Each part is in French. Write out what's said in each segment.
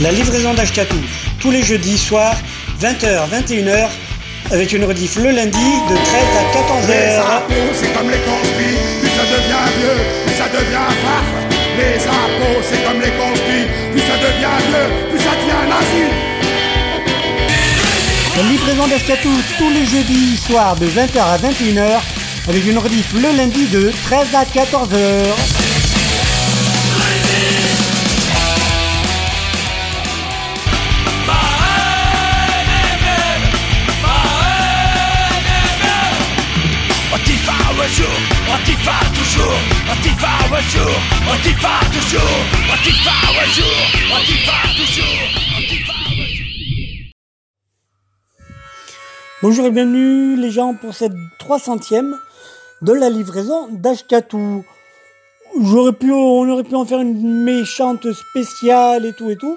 La livraison d'Ashkatou, tous les jeudis soirs, 20h, 21h, avec une rediff le lundi de 13 à Les 14h. impôts, c'est comme les conspires, plus ça devient vieux, plus ça devient farf. Les impôts, c'est comme les conspires, plus ça devient vieux, plus ça devient nazi. La livraison d'Ashkatou, tous les jeudis soirs de 20h à 21h, avec une rediff le lundi de 13 à 14h. Bonjour et bienvenue les gens pour cette 300e de la livraison d'Ashkatou. J'aurais pu, on aurait pu en faire une méchante spéciale et tout et tout.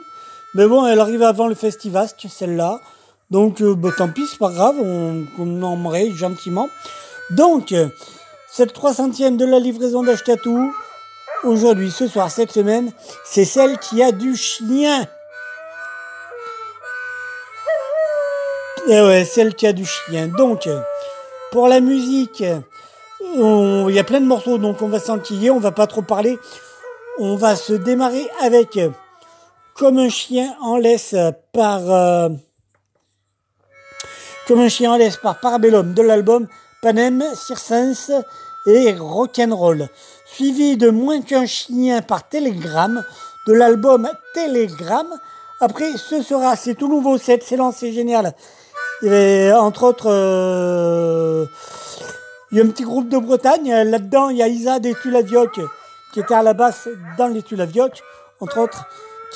Mais bon, elle arrive avant le festivasque, celle-là. Donc, euh, bah, tant pis, c'est pas grave, on, on en gentiment. Donc, cette 300e de la livraison d'Ashkatou, aujourd'hui, ce soir, cette semaine, c'est celle qui a du chien. Et ouais, celle qui a du chien. Donc, pour la musique, il y a plein de morceaux, donc on va s'enquiller, on va pas trop parler. On va se démarrer avec Comme un chien en laisse par euh, Comme un chien en laisse par Parabellum de l'album Panem, Circense et Rock'n'Roll. Suivi de Moins qu'un chien par Telegram de l'album Telegram. Après, ce sera, c'est tout nouveau, c'est excellent, c'est génial. Et entre autres, euh, il y a un petit groupe de Bretagne. Là-dedans, il y a Isa des Tulavioc qui était à la basse dans les Tulavioc, entre autres.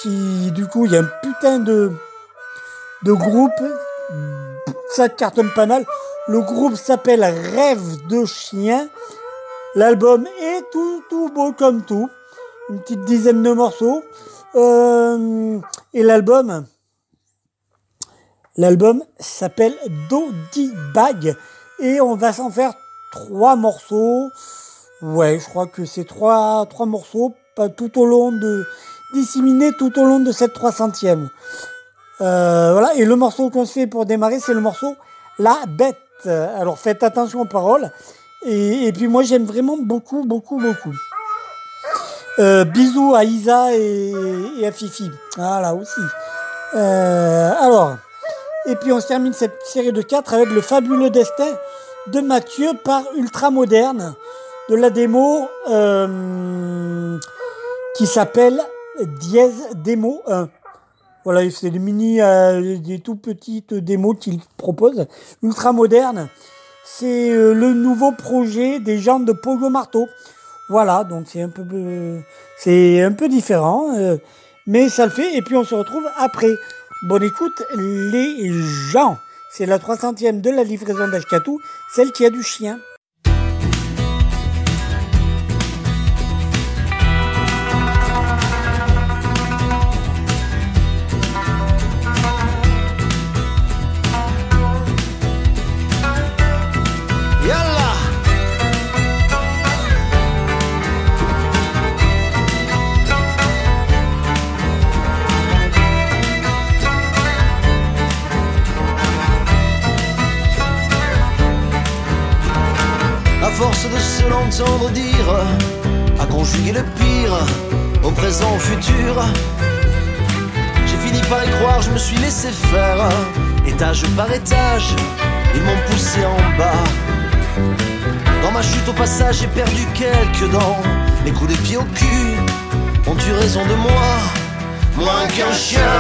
Qui, du coup, il y a un putain de, de groupe. Ça cartonne pas mal. Le groupe s'appelle Rêve de chien. L'album est tout, tout beau comme tout. Une petite dizaine de morceaux. Euh, et l'album, L'album s'appelle Doggy Bag et on va s'en faire trois morceaux. Ouais, je crois que c'est trois, trois morceaux, pas tout au long de, disséminés tout au long de cette 300e. Euh, voilà, et le morceau qu'on se fait pour démarrer, c'est le morceau La Bête. Alors faites attention aux paroles. Et, puis moi j'aime vraiment beaucoup, beaucoup, beaucoup. Euh, bisous à Isa et, à Fifi. Voilà aussi. Euh, alors, et puis on se termine cette série de 4 avec le fabuleux destin de Mathieu par Ultramoderne de la démo euh, qui s'appelle Dièse Démo 1. Voilà, c'est des mini, euh, des tout petites démos qu'il propose. Ultramoderne, c'est euh, le nouveau projet des gens de Pogo Marteau. Voilà, donc c'est un peu, euh, c'est un peu différent, mais ça le fait. Et puis on se retrouve après. Bonne écoute, les gens. C'est la 300e de la livraison d'Ashkatou, celle qui a du chien. L'entendre dire, à conjuguer le pire au présent, au futur, j'ai fini par y croire, je me suis laissé faire, étage par étage, ils m'ont poussé en bas. Dans ma chute au passage, j'ai perdu quelques dents. Les coups de pied au cul ont eu raison de moi. Moins qu'un chien,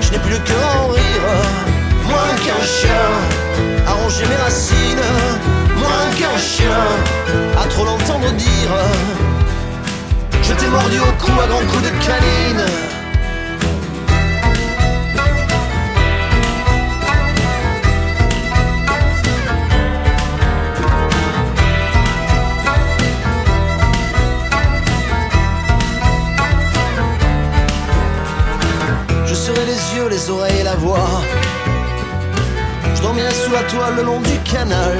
je n'ai plus le cœur en rire. Moins qu'un chien, à mes racines. Qu'un chien, à trop l'entendre dire. Je t'ai mordu au cou à grands coups de canine. Je serai les yeux, les oreilles et la voix. Je dormirai sous la toile le long du canal.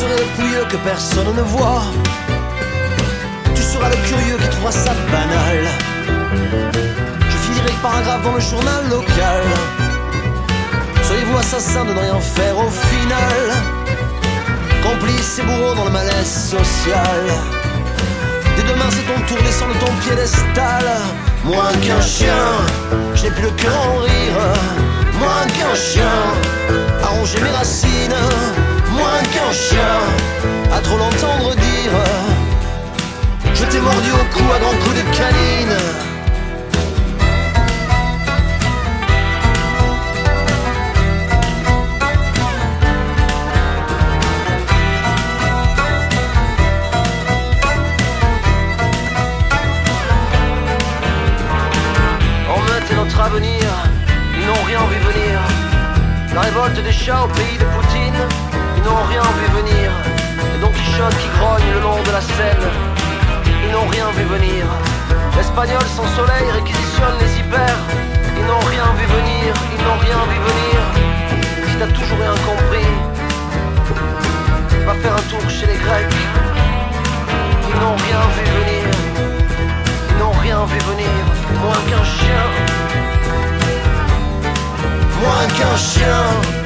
Je serai le pouilleux que personne ne voit. Tu seras le curieux qui trouvera ça banal. Je finirai le paragraphe dans le journal local. Soyez-vous assassins de ne rien faire au final? Complices et bourreaux dans le malaise social. Dès demain c'est ton tour, descends de ton piédestal Moins qu'un chien, je n'ai plus le cœur en rire Moins qu'un chien, à mes racines Moins qu'un chien, à trop l'entendre dire Je t'ai mordu au cou à grands coups de canine. Notre avenir, ils n'ont rien vu venir. La révolte des chats au pays de Poutine, ils n'ont rien vu venir. Et Don Quichotte qui grogne le long de la Seine, ils n'ont rien vu venir. L'espagnol sans soleil réquisitionne les hyper, ils n'ont rien vu venir, ils n'ont rien vu venir. Si t'as toujours rien compris, va faire un tour chez les Grecs, ils n'ont rien vu venir. Ils n'ont rien vu venir, moins qu'un chien. Moins qu'un chien.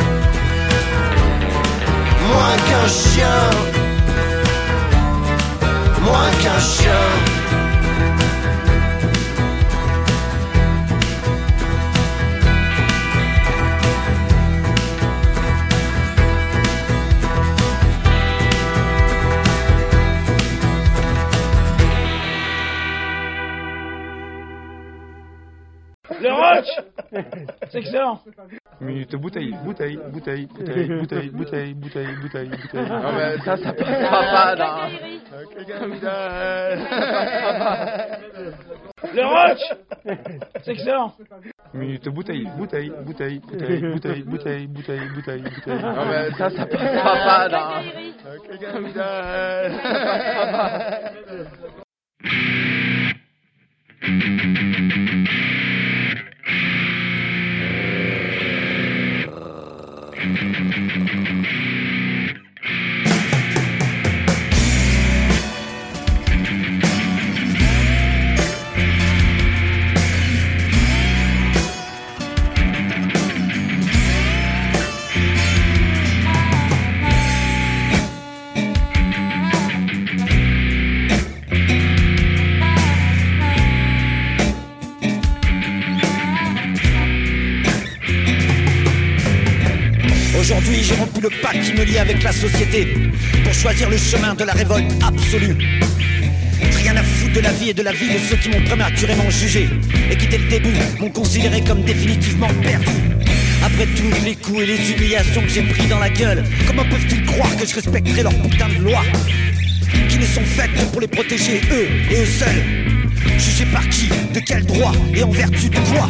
Moins qu'un chien. Moins qu'un chien. Excellent Minute bouteille, bouteille, bouteille, bouteille, bouteille, bouteille, bouteille, bouteille, bouteille. Non mais ça, ça passera pas dans... Le rock C'est excellent Minute bouteille, bouteille, bouteille, bouteille, bouteille, bouteille, bouteille, bouteille, bouteille. Non mais ça, ça passera pas dans... le pacte qui me lie avec la société pour choisir le chemin de la révolte absolue. Rien à foutre de la vie et de la vie de ceux qui m'ont prématurément jugé et qui, dès le début, m'ont considéré comme définitivement perdu. Après tous les coups et les humiliations que j'ai pris dans la gueule, comment peuvent-ils croire que je respecterai leur putain de loi? Ne sont faites pour les protéger, eux et eux seuls Jugés par qui De quel droit Et en vertu de quoi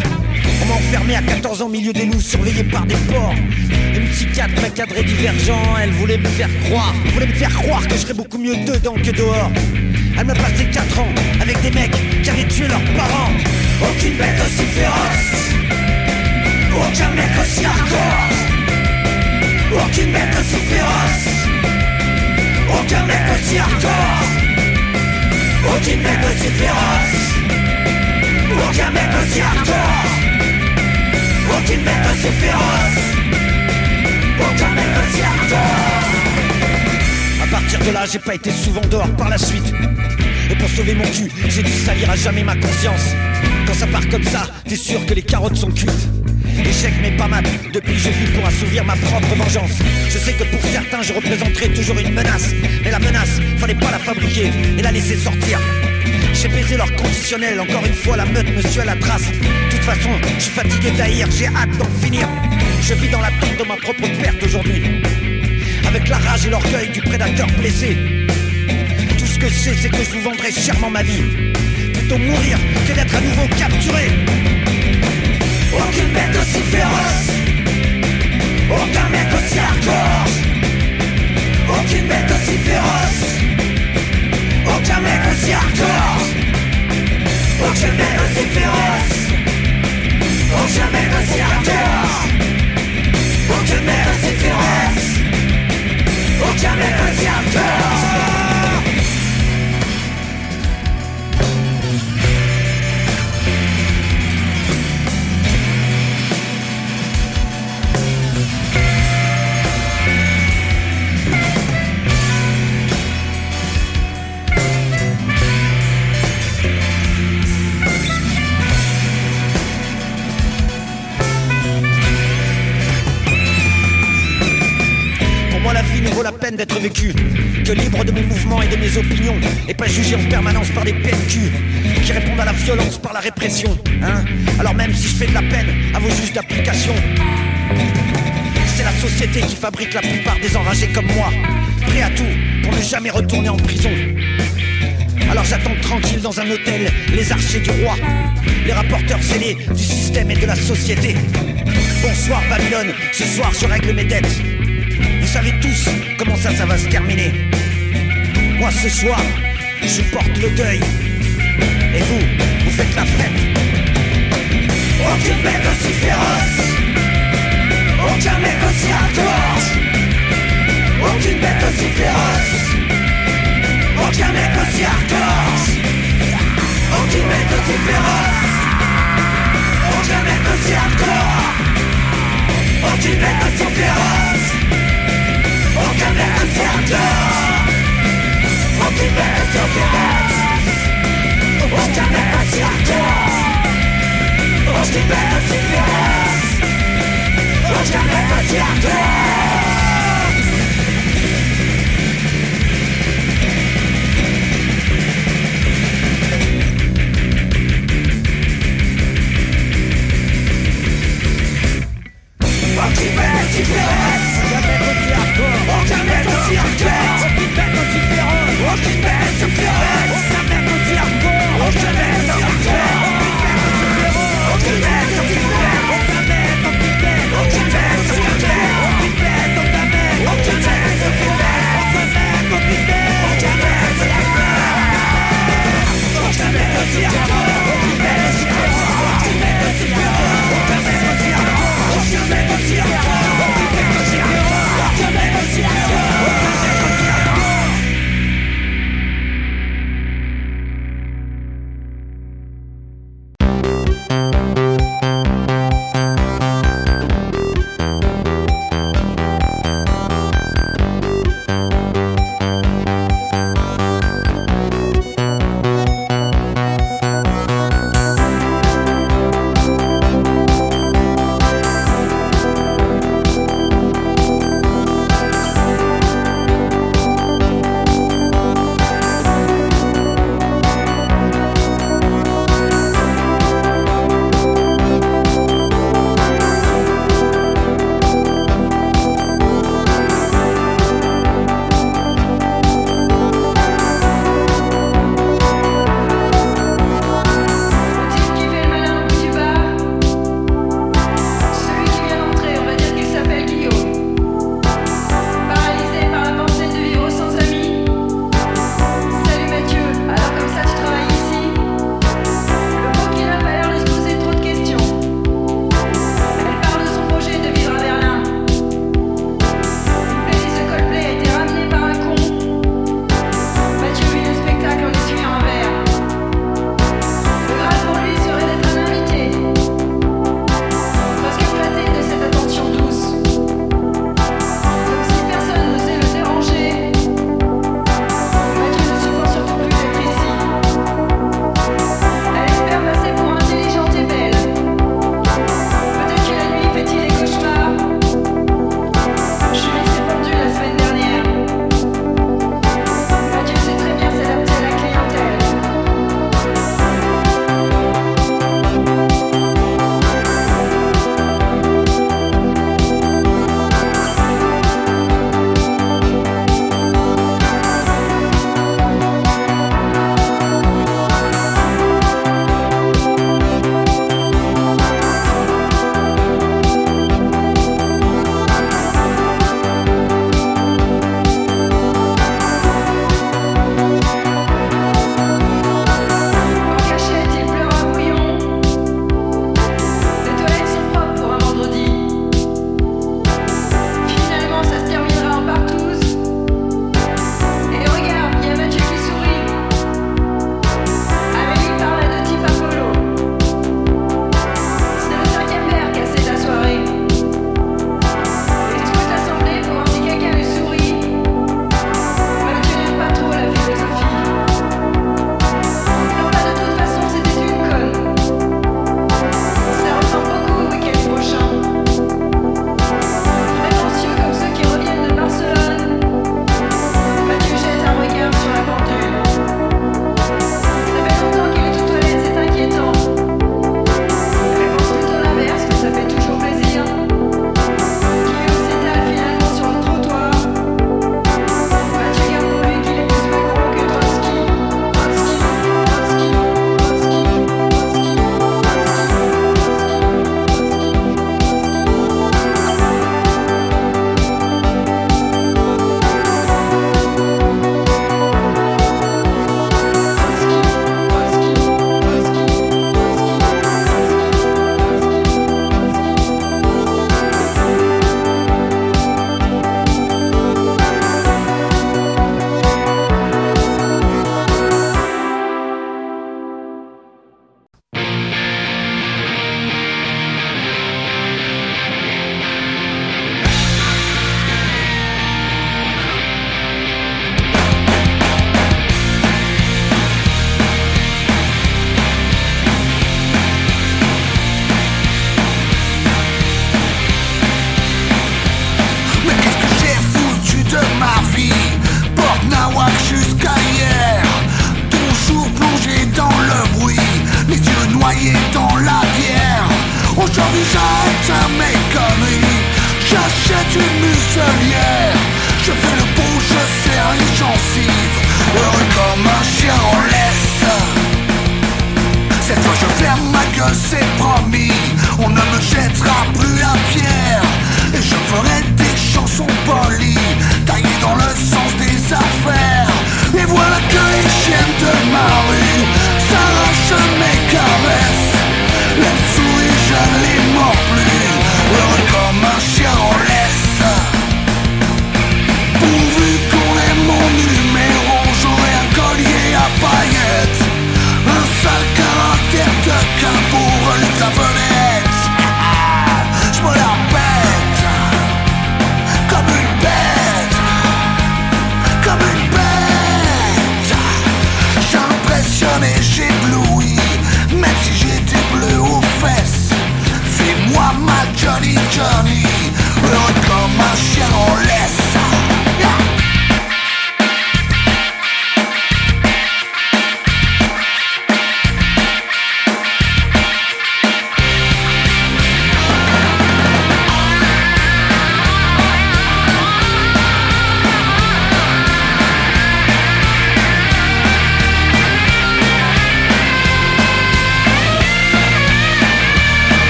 On enfermé à 14 ans au milieu des loups, surveillé par des porcs. Une psychiatre m'a cadré divergent, elle voulait me faire croire, voulait me faire croire que je serais beaucoup mieux dedans que dehors. Elle m'a passé 4 ans avec des mecs qui avaient tué leurs parents. Aucune bête aussi féroce, aucun mec aussi hardcore. Aucune bête aussi féroce, aucun mec aussi hardcore. Aucune bête aussi féroce, aucun mec aussi hardcore. Aucune bête aussi féroce, aucun mec aussi hardcore. À partir de là, j'ai pas été souvent dehors par la suite. Et pour sauver mon cul, j'ai dû salir à jamais ma conscience. Quand ça part comme ça, t'es sûr que les carottes sont cuites. Échec mais pas mat, depuis je vis pour assouvir ma propre vengeance. Je sais que pour certains je représenterai toujours une menace. Mais la menace, fallait pas la fabriquer et la laisser sortir. J'ai baisé leur conditionnel, encore une fois la meute me suit à la trace. De toute façon, je suis fatigué d'haïr, j'ai hâte d'en finir. Je vis dans l'attente de ma propre perte aujourd'hui. Avec la rage et l'orgueil du prédateur blessé. Tout ce que je sais, c'est que je vous vendrai chèrement ma vie. Plutôt mourir que d'être à nouveau capturé. Aucune bête aussi féroce. Aucun mec aussi hardcore. Aucune bête aussi féroce. Aucun mec aussi hardcore. Aucun mec aussi féroce. Aucun mec aussi hardcore. Aucun mec aussi féroce. Aucun mec aussi hardcore. Que libre de mes mouvements et de mes opinions, et pas jugé en permanence par des PNQ qui répondent à la violence par la répression. Hein Alors même si je fais de la peine à vos juges d'application, c'est la société qui fabrique la plupart des enragés comme moi, prêts à tout pour ne jamais retourner en prison. Alors j'attends tranquille dans un hôtel les archers du roi, les rapporteurs zélés du système et de la société. Bonsoir Babylone, ce soir je règle mes dettes. Vous savez tous comment ça, ça va se terminer. Moi ce soir, je porte le deuil. Et vous, vous faites la fête. Aucune bête aussi féroce. Aucun mec aussi hardcore. Aucune bête aussi féroce. Aucun mec aussi hardcore. Aucune bête aussi féroce. Aucun mec aussi hardcore. Aucune bête aussi féroce. Aucun mec aussi hardcore. Aucune bête aussi féroce. Aucun mec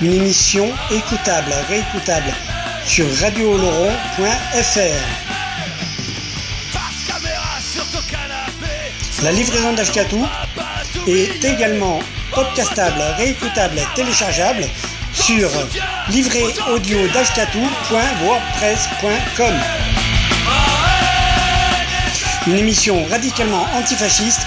Une émission écoutable, réécoutable sur radiooloron.fr. La livraison d'Ashkatou est également podcastable, réécoutable, téléchargeable sur livréaudio.wordpress.com. Une émission radicalement antifasciste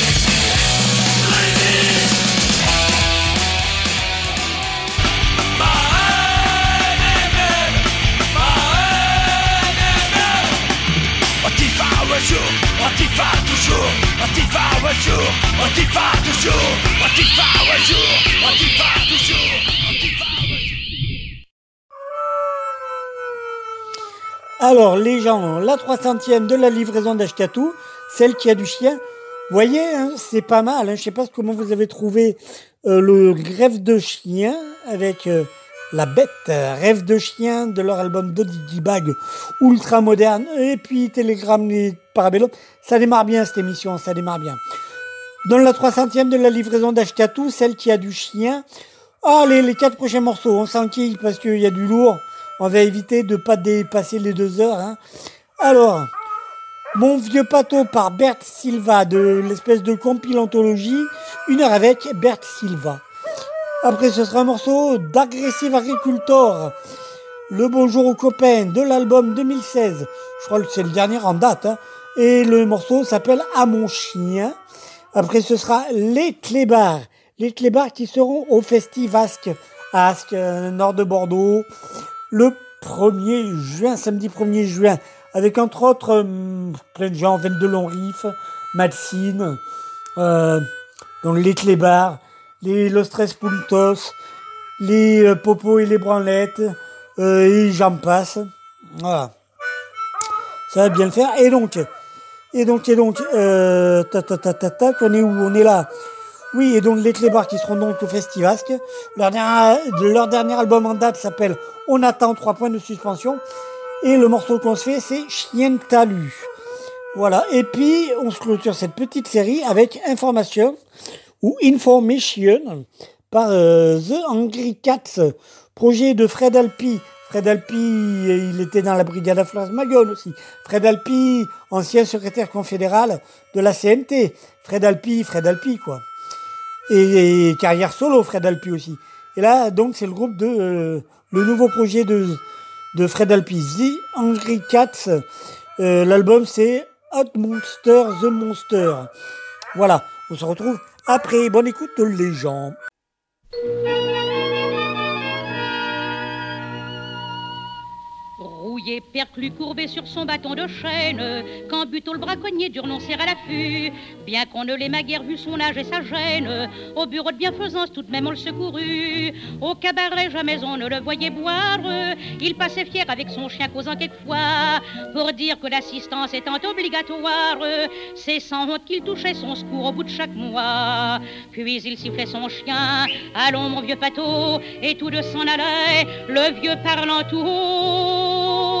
Alors, les gens, la 300e de la livraison d'Ashkatou, celle qui a du chien, voyez, hein, c'est pas mal. Hein, je sais pas comment vous avez trouvé euh, le greffe de chien avec euh, La Bête, Rêve de chien de leur album Dodgy Bag, ultra moderne, et puis Télégramme et Parabellum. Ça démarre bien cette émission, ça démarre bien. Dans la 300e de la livraison d'Ashkatou, celle qui a du chien. Allez, les quatre prochains morceaux, on s'enquille parce qu'il y a du lourd. On va éviter de pas dépasser les deux heures. Hein. Alors, Mon vieux pâteau par Bert Silva de l'espèce de compilantologie, une heure avec Bert Silva. Après, ce sera un morceau d'Aggressive Agricultor. Le bonjour aux copains de l'album 2016. Je crois que c'est le dernier en date. Hein. Et le morceau s'appelle À mon chien. Après, ce sera Les Clébards. Les Clébards qui seront au Festivasque à Asque, euh, nord de Bordeaux, le 1er juin, samedi 1er juin, avec entre autres euh, plein de gens, 22 longs riffs, Malcine, euh, donc les Clébards, les Los Tres Puntos, les euh, Popos et les Branlettes, euh, et j'en passe. Voilà. Ça va bien le faire. Et donc, et donc, et donc, euh, ta, ta, ta, ta, ta, on est où? On est là. Oui, et donc les Clébards qui seront donc au Festivasque. Leur dernier, leur dernier album en date s'appelle On attend trois points de suspension. Et le morceau qu'on se fait, c'est Chien de talus. Voilà. Et puis, on se clôture cette petite série avec Information ou Information par euh, The Angry Cats, projet de Fred Alpi. Fred Alpi, il était dans la brigade à Flores Magone aussi. Fred Alpi, ancien secrétaire confédéral de la CNT. Fred Alpi, Fred Alpi, quoi. Et, carrière solo, Fred Alpi aussi. Et là, donc, c'est le groupe de euh, le nouveau projet de, de Fred Alpi, The Angry Cats. Euh, L'album, c'est Hot Monster, The Monster. Voilà, on se retrouve après. Bonne écoute, les gens. Rouillé, perclus, courbé sur son bâton de chêne, quand Buteau le braconnier dure non à l'affût, bien qu'on ne l'ait guère vu son âge et sa gêne, au bureau de bienfaisance tout de même on le secourut, au cabaret jamais on ne le voyait boire, il passait fier avec son chien causant quelquefois, pour dire que l'assistance étant obligatoire, c'est sans honte qu'il touchait son secours au bout de chaque mois, puis il sifflait son chien, allons mon vieux pâteau, et tous deux s'en allaient, le vieux parlant tout haut.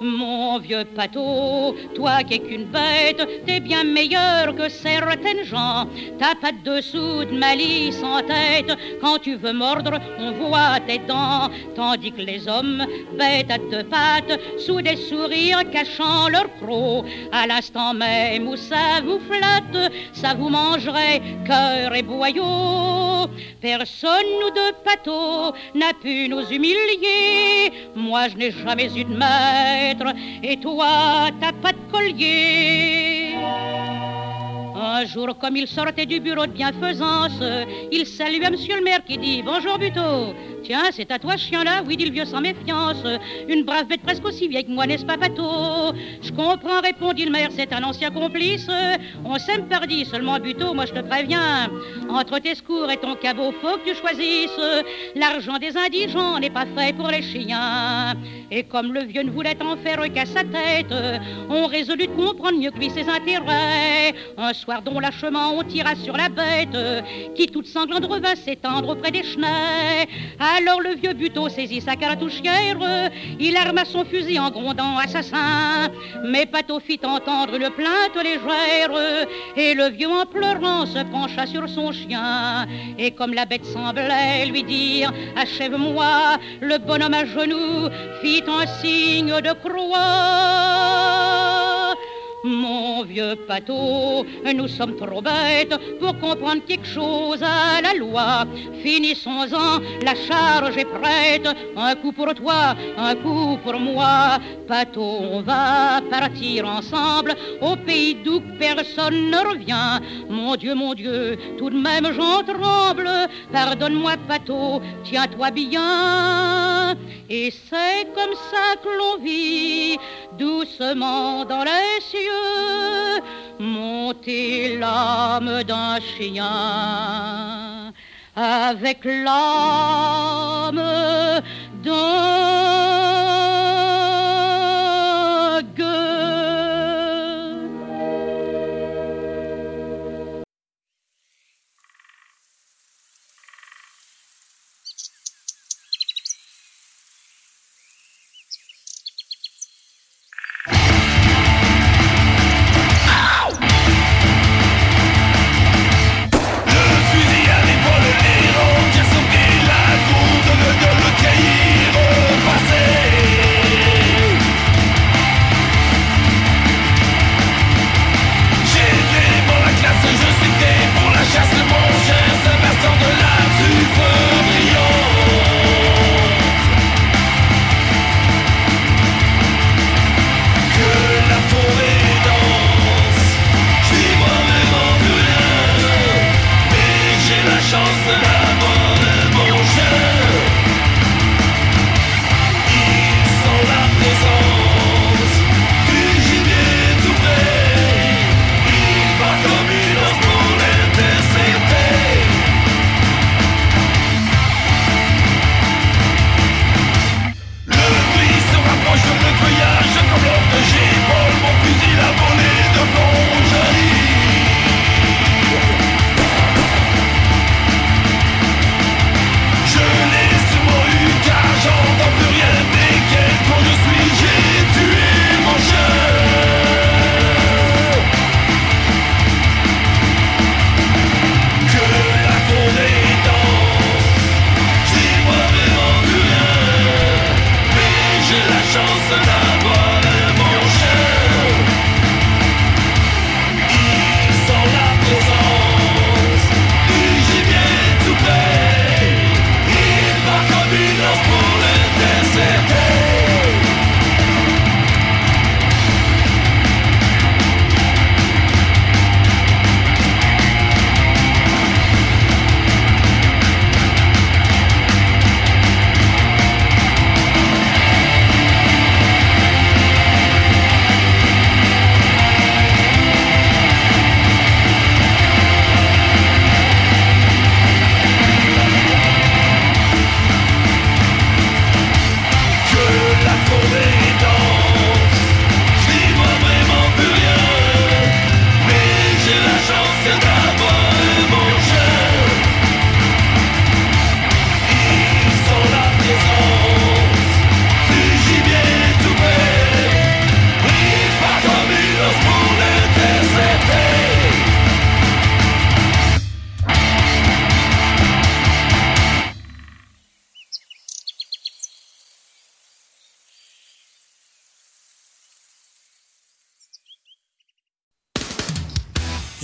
Mon vieux pâteau, toi qui es qu'une bête, t'es bien meilleur que certaines gens. T'as pas de dessous de malice en tête. Quand tu veux mordre, on voit tes dents. Tandis que les hommes, bêtes à deux pattes, sous des sourires cachant leurs crocs, à l'instant même où ça vous flatte, ça vous mangerait cœur et boyau. Personne, nous deux pâteaux, n'a pu nous humilier. Moi, je n'ai jamais eu de et toi, t'as pas de collier. Un jour, comme il sortait du bureau de bienfaisance, il salua monsieur le maire qui dit Bonjour Buteau. Tiens, c'est à toi, chien-là Oui, dit le vieux sans méfiance. Une brave bête presque aussi vieille que moi, n'est-ce pas, Pato? Je comprends, répondit le maire, c'est un ancien complice. On s'aime pardi, seulement Buteau, moi je te préviens. Entre tes secours et ton cabot, faut que tu choisisses. L'argent des indigents n'est pas fait pour les chiens. Et comme le vieux ne voulait en faire qu'à sa tête, on résolut de comprendre mieux que lui ses intérêts. Soir, dont lâchement, on tira sur la bête, qui toute sanglante revint s'étendre auprès des chenets. Alors le vieux buteau saisit sa cartouchière, il arma son fusil en grondant assassin. Mais Pato fit entendre une plainte légère, et le vieux en pleurant se pencha sur son chien. Et comme la bête semblait lui dire Achève-moi, le bonhomme à genoux fit un signe de croix. Mon vieux pâteau, nous sommes trop bêtes pour comprendre quelque chose à la loi. Finissons-en, la charge est prête. Un coup pour toi, un coup pour moi. Pâteau, on va partir ensemble au pays d'où personne ne revient. Mon Dieu, mon Dieu, tout de même j'en tremble. Pardonne-moi, Pâteau, tiens-toi bien. Et c'est comme ça que l'on vit doucement dans les cieux monter l'âme d'un chien. Avec l'âme d'un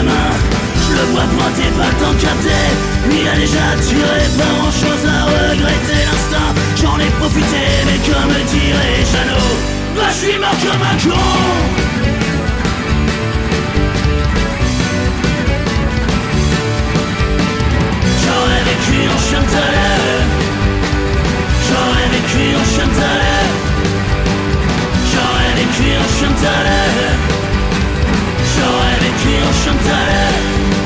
Je le vois pointer, pas le temps de capter Il a déjà tiré, pas grand chose à regretter. L'instinct J'en ai profité, mais comme dirait Jeannot? Bah je suis mort comme un con. J'aurais vécu en chien de J'aurais vécu en chien de J'aurais vécu en chien de J'aurais vécu en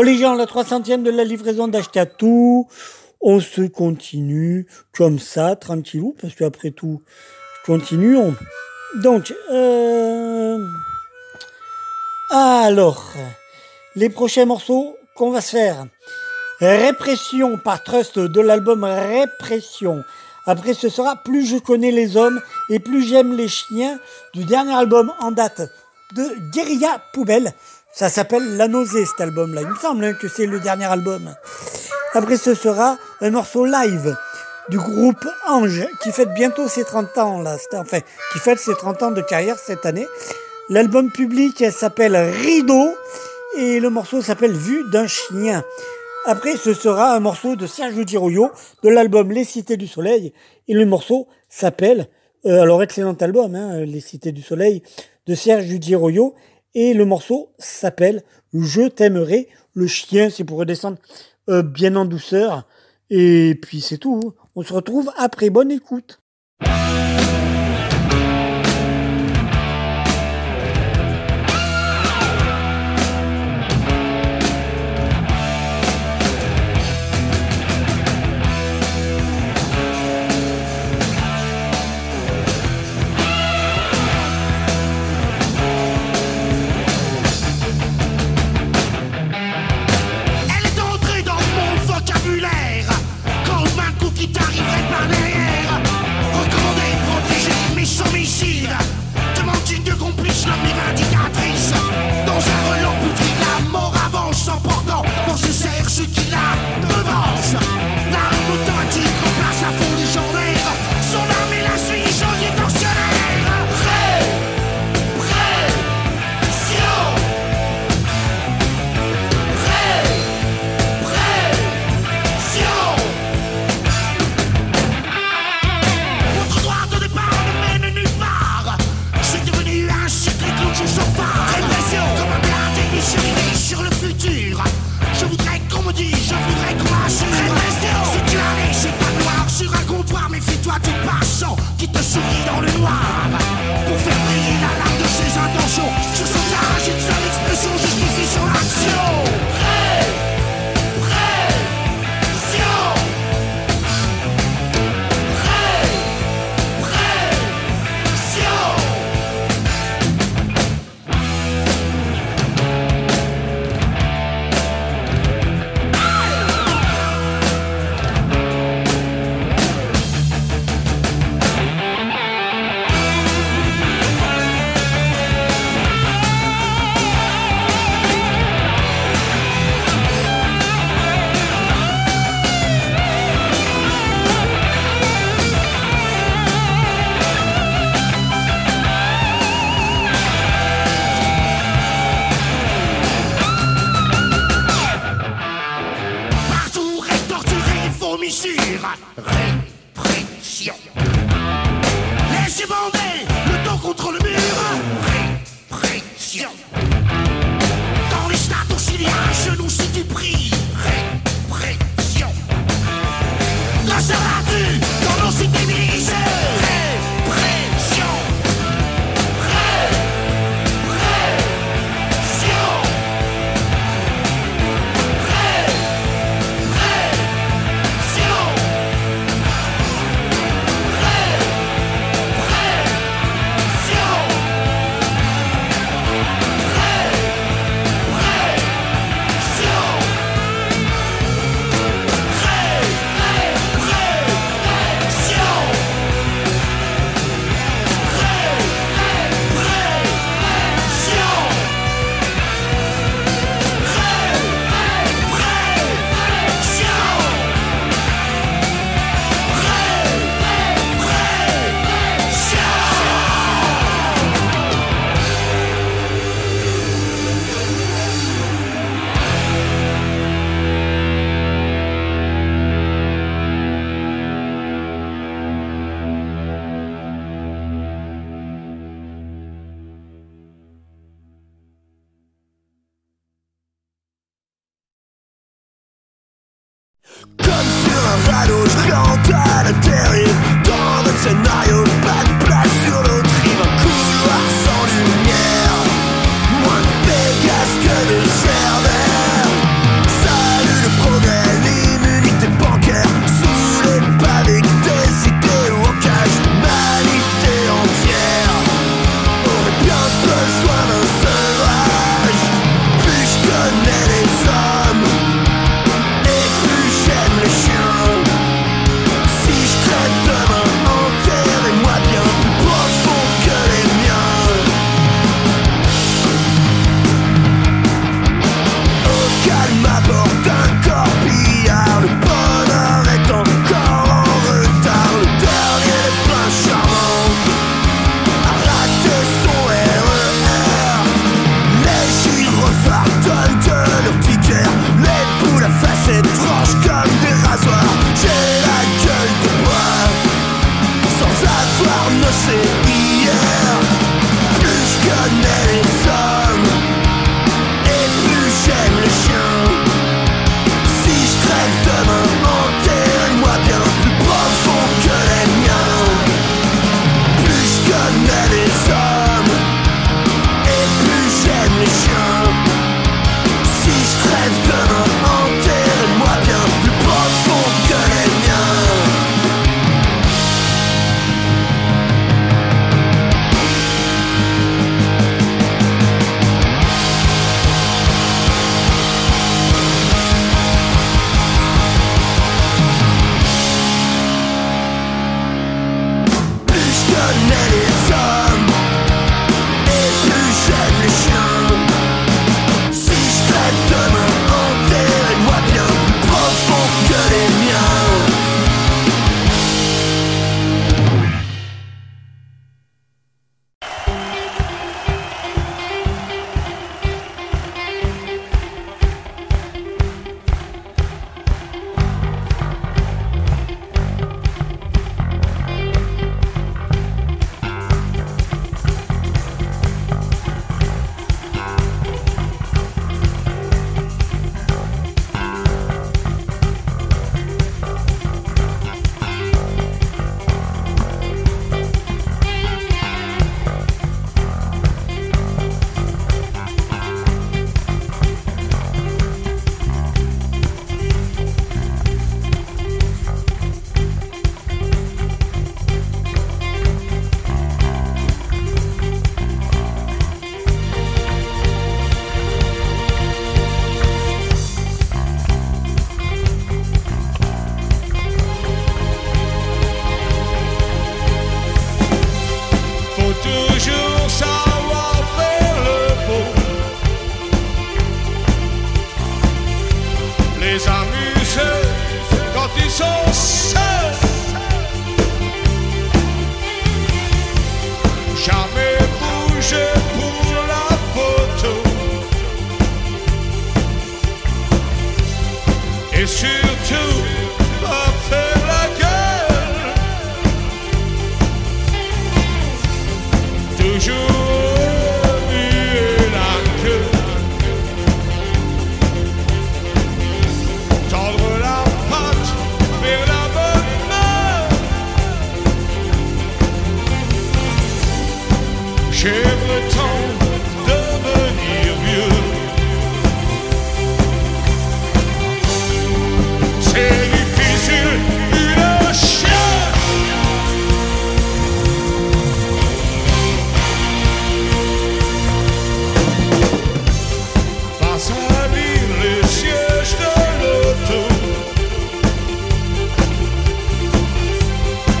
Bon les gens, la 300e de la livraison tout. On se continue comme ça, tranquillou, parce qu'après tout, continuons. Donc, euh, Alors, les prochains morceaux qu'on va se faire. Répression par Trust de l'album Répression. Après, ce sera Plus je connais les hommes et plus j'aime les chiens du dernier album en date de Guérilla Poubelle. Ça s'appelle La Nausée, cet album-là. Il me semble hein, que c'est le dernier album. Après, ce sera un morceau live du groupe Ange qui fête bientôt ses 30 ans, là. Enfin, qui fête ses 30 ans de carrière cette année. L'album public s'appelle Rideau et le morceau s'appelle Vue d'un chien. Après, ce sera un morceau de Sergio Giroyo de l'album Les Cités du Soleil et le morceau s'appelle, euh, alors excellent album, hein, Les Cités du Soleil de Sergio Giroyo et le morceau s'appelle Je t'aimerai. Le chien, c'est pour redescendre euh, bien en douceur. Et puis c'est tout. On se retrouve après. Bonne écoute.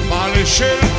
Pas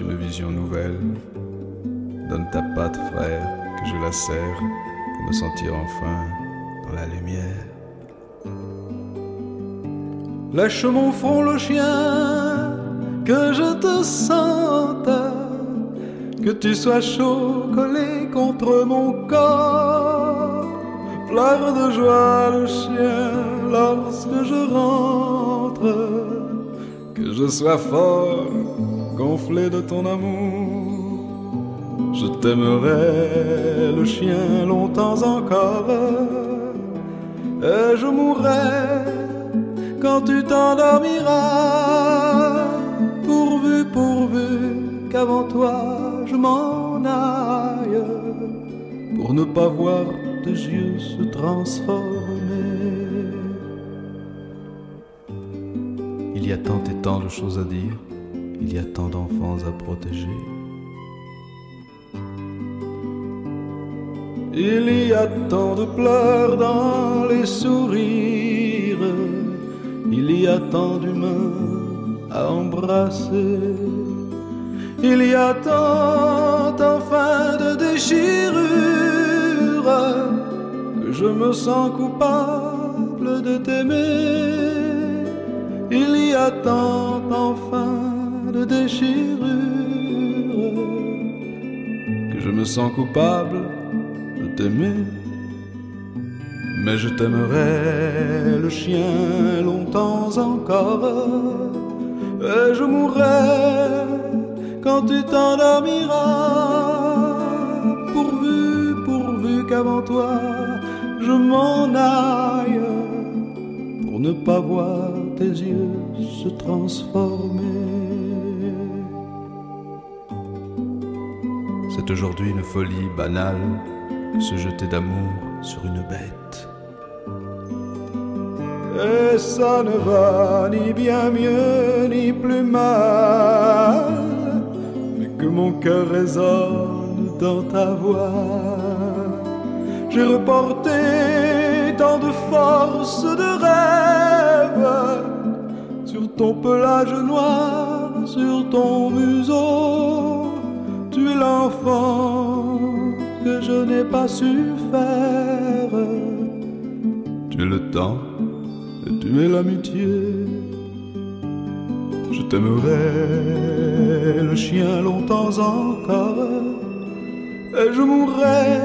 une vision nouvelle. Donne ta patte, frère, que je la serre, pour me sentir enfin dans la lumière. Lèche mon front le chien, que je te sente, que tu sois chaud collé contre mon corps. Pleure de joie le chien lorsque je rentre, que je sois fort gonflé de ton amour. Je t'aimerai le chien longtemps encore, et je mourrai quand tu t'endormiras, pourvu, pourvu qu'avant toi je m'en aille, pour ne pas voir tes yeux se transformer. Il y a tant et tant de choses à dire, il y a tant d'enfants à protéger. Il y a tant de pleurs dans les sourires, il y a tant d'humains à embrasser. Il y a tant enfin de déchirures que je me sens coupable de t'aimer. Il y a tant enfin de déchirures que je me sens coupable de t'aimer. Mais je t'aimerai le chien longtemps encore, et je mourrai quand tu t'endormiras, pourvu, pourvu qu'avant toi je m'en aille, pour ne pas voir tes yeux se transformer. Aujourd'hui une folie banale se jeter d'amour sur une bête. Et ça ne va ni bien mieux ni plus mal, mais que mon cœur résonne dans ta voix. J'ai reporté tant de force de rêve sur ton pelage noir, sur ton museau. Tu es l'enfant que je n'ai pas su faire. Tu es le temps et tu es l'amitié. Je t'aimerai le chien longtemps encore et je mourrai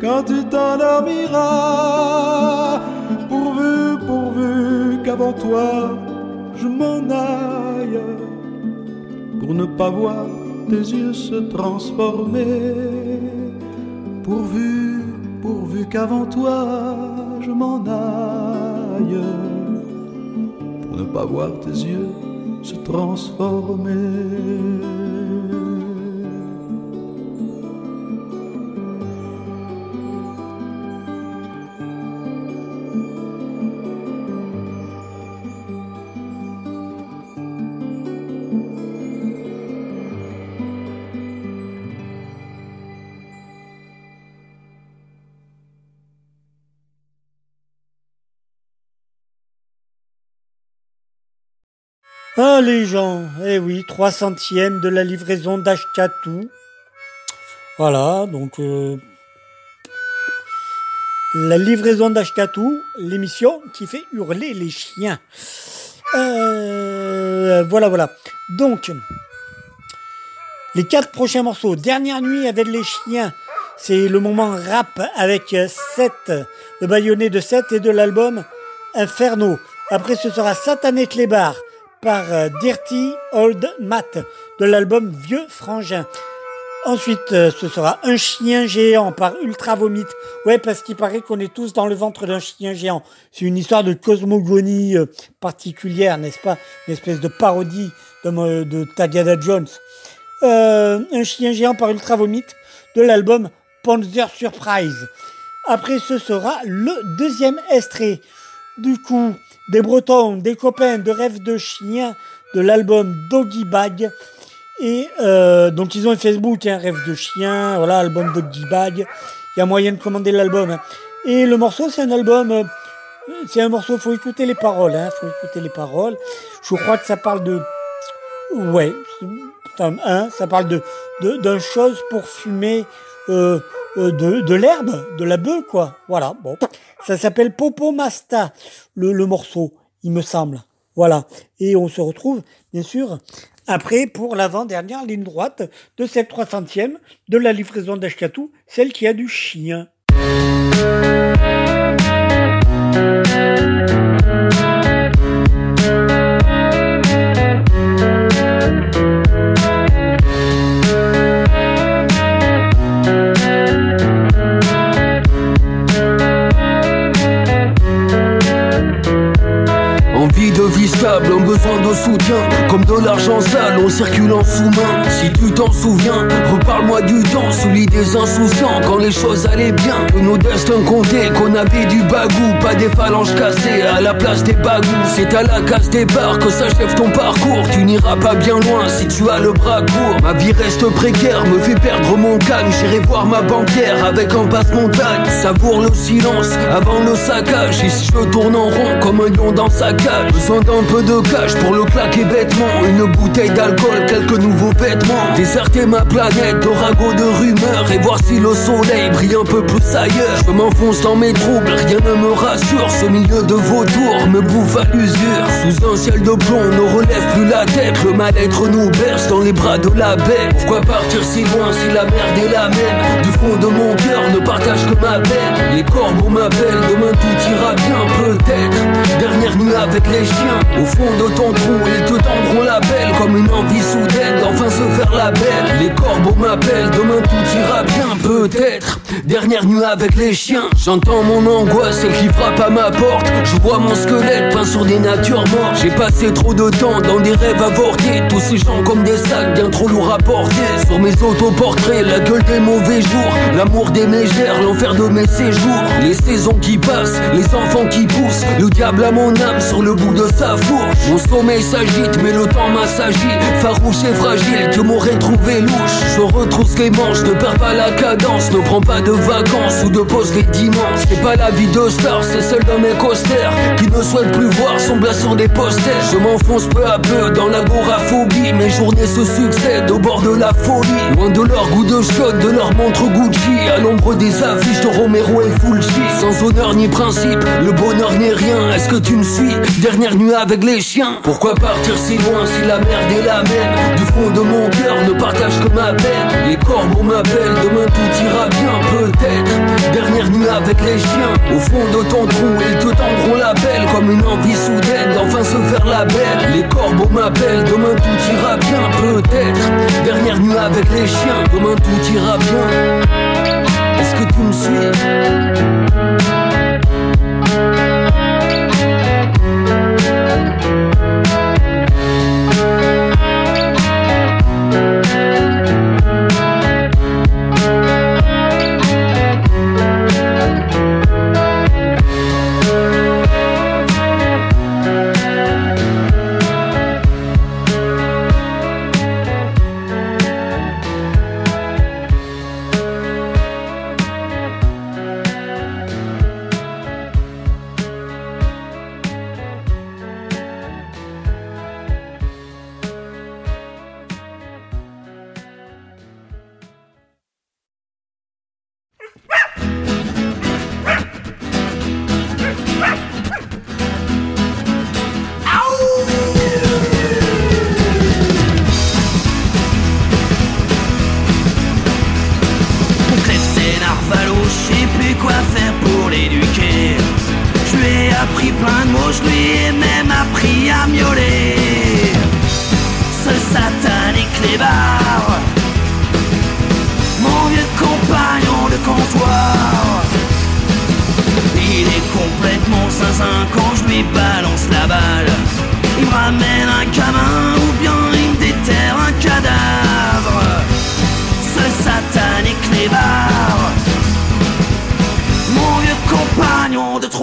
quand tu t'endormiras. Pourvu, pourvu qu'avant toi je m'en aille pour ne pas voir tes yeux se transformer. Pourvu, pourvu qu'avant toi je m'en aille pour ne pas voir tes yeux se transformer. Ah les gens, eh oui, 3 centièmes de la livraison d'Ashkatou. Voilà, donc euh, la livraison d'Ashkatou, l'émission qui fait hurler les chiens. Euh, voilà, voilà. Donc, les quatre prochains morceaux. Dernière nuit avec les chiens. C'est le moment rap avec 7, le baïonnet de 7 et de l'album Inferno. Après, ce sera Satané Clébar par euh, Dirty Old Matt de l'album Vieux Frangin. Ensuite, euh, ce sera Un chien géant par Ultra Vomit. Ouais, parce qu'il paraît qu'on est tous dans le ventre d'un chien géant. C'est une histoire de cosmogonie euh, particulière, n'est-ce pas? Une espèce de parodie de, de Tagada Jones. Un chien géant par Ultra Vomit de l'album Panzer Surprise. Après, ce sera le deuxième extrait. Du coup, des Bretons, des copains de rêve de chien de l'album Doggy Bag. Et euh, donc ils ont un Facebook, un rêve de chien, voilà, album Doggy Bag. Il y a moyen de commander l'album. hein. Et le morceau, c'est un album, euh, c'est un morceau, faut écouter les paroles, hein, faut écouter les paroles. Je crois que ça parle de, ouais, hein, ça parle de de- d'un chose pour fumer euh, euh, de, de l'herbe, de la bœuf, quoi. Voilà, bon. Ça s'appelle Popo Masta, le, le morceau, il me semble. Voilà. Et on se retrouve, bien sûr, après pour l'avant-dernière ligne droite de cette 300e de la livraison d'Ashkatou, celle qui a du chien. De vie stable, un besoin de soutien. Comme de l'argent sale, on circule en sous-main Si tu t'en souviens, reparle-moi du temps. Sous des insouciants, quand les choses allaient bien. Que nos destins comptaient, qu'on avait du bagou. Pas des phalanges cassées à la place des bagous C'est à la case des bars que s'achève ton parcours. Tu n'iras pas bien loin si tu as le bras court. Ma vie reste précaire, me fait perdre mon calme. J'irai voir ma banquière avec un passe-montagne. Savoure le silence avant le saccage. Ici je tourne en rond comme un lion dans sa cage. Besoin d'un peu de pour le claquer bêtement Une bouteille d'alcool, quelques nouveaux vêtements. Déserter ma planète de ragots de rumeurs Et voir si le soleil brille un peu plus ailleurs. Je m'enfonce dans mes troubles, rien ne me rassure. Ce milieu de vautours me bouffe à l'usure Sous un ciel de plomb, ne relève plus la tête. Le mal-être nous berce dans les bras de la bête. Pourquoi partir si loin si la merde est la même? Du fond de mon cœur ne partage que ma peine. Les corbeaux m'appellent, demain tout ira bien peut-être. Dernière nuit avec les chiens Au fond de ton trou, ils te tendront la belle Comme une envie soudaine d'enfin se faire la belle. Les corbeaux m'appellent, demain tout ira bien peut-être Dernière nuit avec les chiens. J'entends mon angoisse, celle qui frappe à ma porte. Je vois mon squelette peint sur des natures mortes. J'ai passé trop de temps dans des rêves avortés. Tous ces gens comme des sacs bien trop lourds à porter. Sur mes autoportraits, la gueule des mauvais jours. L'amour des mégères, l'enfer de mes séjours. Les saisons qui passent, les enfants qui poussent. Le diable a mon âme sur le bout de sa fourche. Mon sommeil s'agite, mais le temps m'assagit. Farouche et fragile, que m'aurais trouvé louche. Je retrousse les manches, ne perds pas la cadence. Ne prends pas de vacances ou de pause les dimanches. C'est pas la vie de star, c'est celle d'un mec austère. Qui ne souhaite plus voir son blas sur des posters. Je m'enfonce peu à peu dans l'agoraphobie. Mes journées se succèdent au bord de la folie. Loin de leur goût de shot, de leur montre Gucci. À l'ombre des affiches de Romero et Fulci. Sans honneur ni principe, le bonheur n'est rien. Est-ce que tu me suis? Dernière nuit avec les chiens. Pourquoi partir si loin si la merde est la même? Du fond de mon cœur ne partage que ma peine. Les corbeaux m'appellent, demain tout ira bien peut-être. Dernière nuit avec les chiens. Au fond de ton trou, ils te tendront la belle comme une envie soudaine d'enfin se faire la belle. Les corbeaux m'appellent, demain tout ira bien peut-être. Dernière nuit avec les chiens, demain tout ira bien. Est-ce que tu me suis?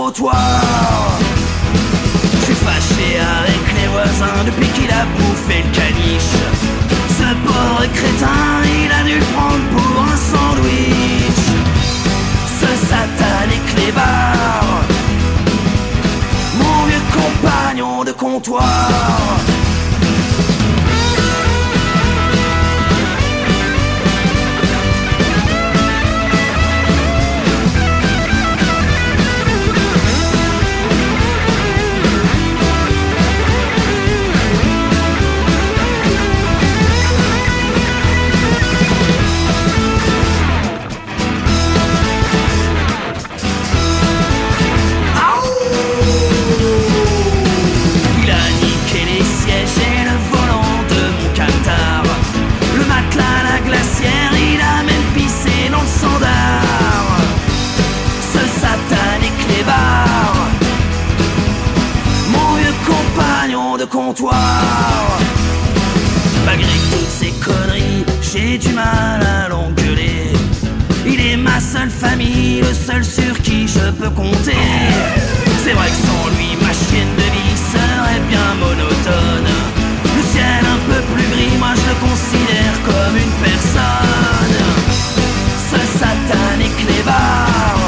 Je suis fâché avec les voisins depuis qu'il a bouffé le caniche. Ce pauvre crétin, il a dû le prendre pour un sandwich. Ce satanique clébard Mon vieux compagnon de comptoir Malgré toutes ces conneries, j'ai du mal à l'engueuler. Il est ma seule famille, le seul sur qui je peux compter. C'est vrai que sans lui, ma chienne de vie serait bien monotone. Le ciel un peu plus gris, moi je le considère comme une personne. Ce satanique clébard.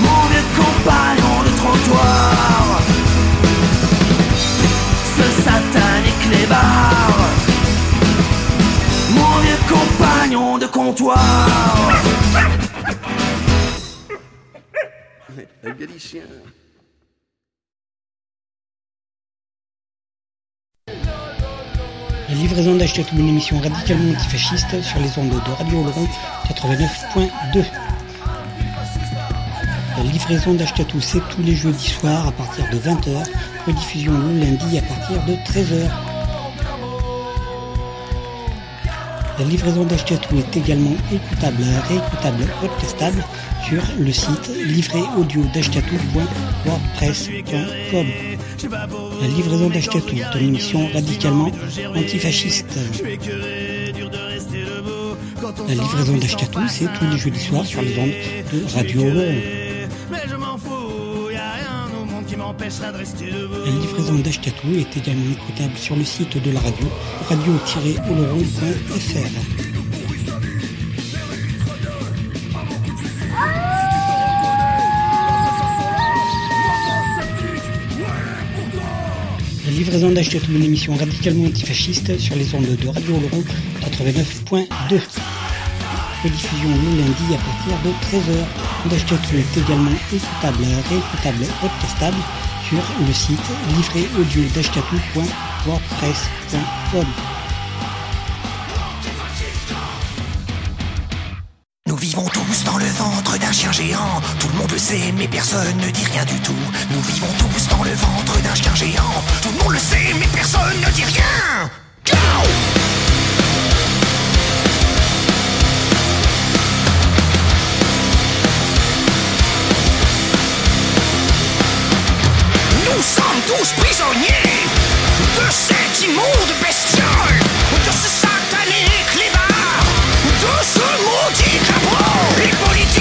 Mon vieux compagnon de trottoir Mon vieux compagnon de comptoir Un galicien. La livraison d'Achetatou, une émission radicalement antifasciste sur les ondes de Radio Laurent 89.2. La livraison d'Achetatou, c'est tous les jeudis soirs à partir de 20h, rediffusion le lundi à partir de 13h. La livraison d'Ashkatou est également écoutable, réécoutable, podcastable sur le site livréaudio.wordpress.com. La livraison d'Ashkatou est une émission radicalement antifasciste. La livraison d'Ashkatou, c'est tous les jeudis soirs sur les ondes de Radio La livraison d'Ashkatou est également écoutable sur le site de la radio, radio-oloron.fr. La livraison d'Ashkatou, une émission radicalement antifasciste sur les ondes de Radio Oloron 89.2. Rediffusion le lundi à partir de 13h. D'Ashkatou est également écoutable, réécoutable, podcastable sur le site livréaudio.wordpress.com. Nous vivons tous dans le ventre d'un chien géant. Tout le monde le sait, mais personne ne dit rien du tout. Nous vivons tous dans le ventre d'un chien géant. Tout le monde le sait, mais personne ne dit rien. Go Nous sommes tous prisonniers de cette immonde bestiole, de ce satané clébard, de ce maudit cabron. Les politiques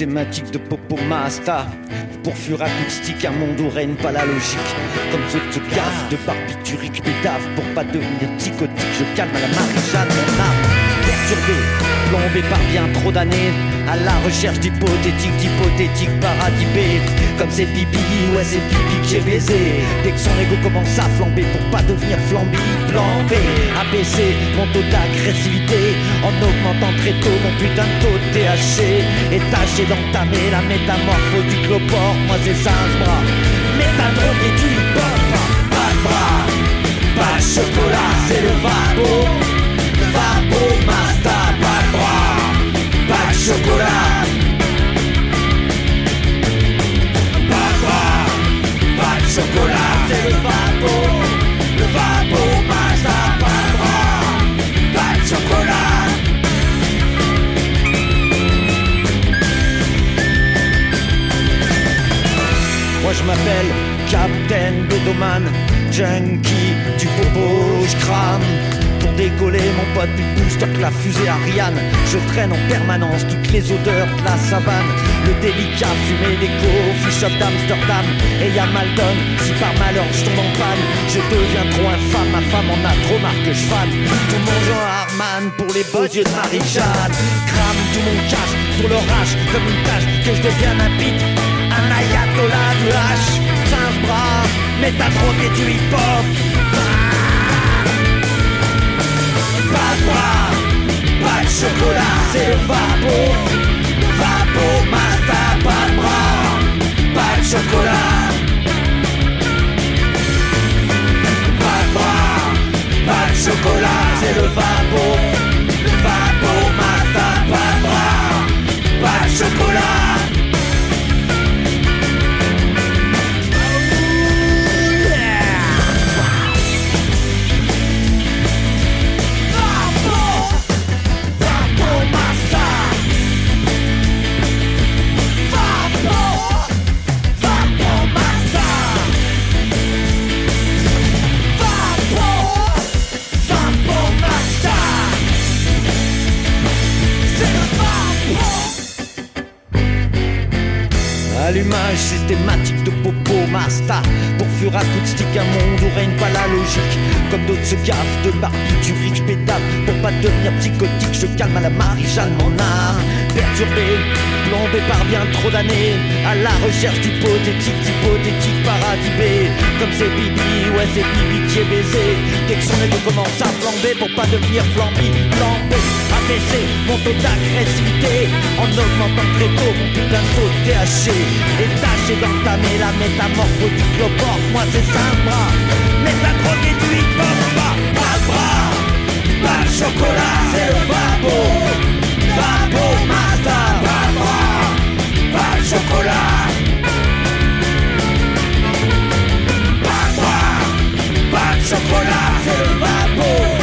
systématique de Popo Masta Pourfure acoustique, un monde où règne pas la logique. Comme de ce gaffe de barbiturique bédave Pour pas devenir psychotique, je calme à la Marie-Jeanne mon Plombé par bien trop d'années À la recherche d'hypothétiques, d'hypothétiques paradis B Comme ces pipi, ouais c'est pipi que j'ai baisé Dès que son ego commence à flamber Pour pas devenir flambi, plan B Abaisser mon taux d'agressivité En augmentant très tôt mon putain de taux de THC Et tâcher d'entamer la métamorphose du cloport Moi c'est ça bras Je traîne en permanence toutes les odeurs de la savane. Le délicat fumé d'écho, fish up d'Amsterdam. Et y'a Maldon, si par malheur je tombe en panne, je deviens trop infâme. Ma femme en a trop marre que je. Tout mon genre Arman pour les beaux yeux de Marie-Jeanne. Crame tout mon cash pour l'orage, comme une tâche que je devienne un pitre. Un ayatollah du H, 15 bras, mais t'as drogué du hip-hop. Bras, pas de chocolat, c'est le vapo. Vapo, master, pas de bras, pas de chocolat. Pas de bras, pas de chocolat, c'est le vapo. Vapo, master, pas de bras, pas de chocolat. Allumage systématique de popo masta. Pour fur acoustique un monde où règne pas la logique. Comme d'autres se gaffent de barbiturique pétable. Pour pas devenir psychotique je calme à la Marie-Jeanne mon âme Perturbé, plombé par bien trop d'années. À la recherche d'hypothétique, d'hypothétique paradis B Comme c'est Bibi, ouais c'est Bibi qui est baisé. Dès que son ego commence à flamber Pour pas devenir flambi, flambé Abaisser mon taux d'agressivité En augmentant très tôt mon putain de taux THC Et tâcher d'entamer la métamorphose du cloport Moi c'est sympa Mais t'as drogué du hip-hop Pas, de bras Pas de chocolat C'est le vapo Vapo master Pas de bras Pas de chocolat. Pas de bras Pas de chocolat C'est le vapo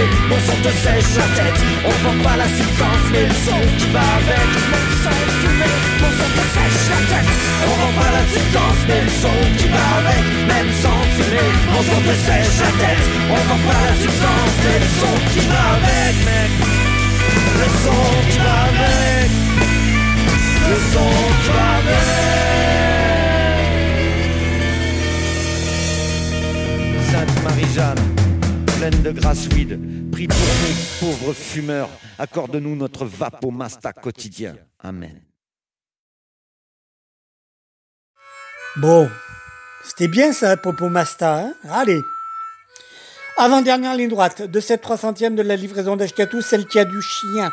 fumer, mon son te sèche la tête. On vend pas la substance, mais le son qui va avec, même sans fumer, mon son te sèche la tête. On vend pas la substance, mais le son qui va avec, même sans fumer, mon son te sèche la tête. On vend pas la substance, mais le son qui va avec. Le son qui va avec, le son qui va avec. Sainte Marie-Jeanne, pleine de grâce weed, prie pour nous, pauvres fumeurs, accorde-nous notre vapomasta quotidien. Amen. Bon, c'était bien ça, Popo Masta. Hein? Allez. Avant-dernière ligne droite de cette 300e de la livraison d'Ashkatou, celle qui a du chien.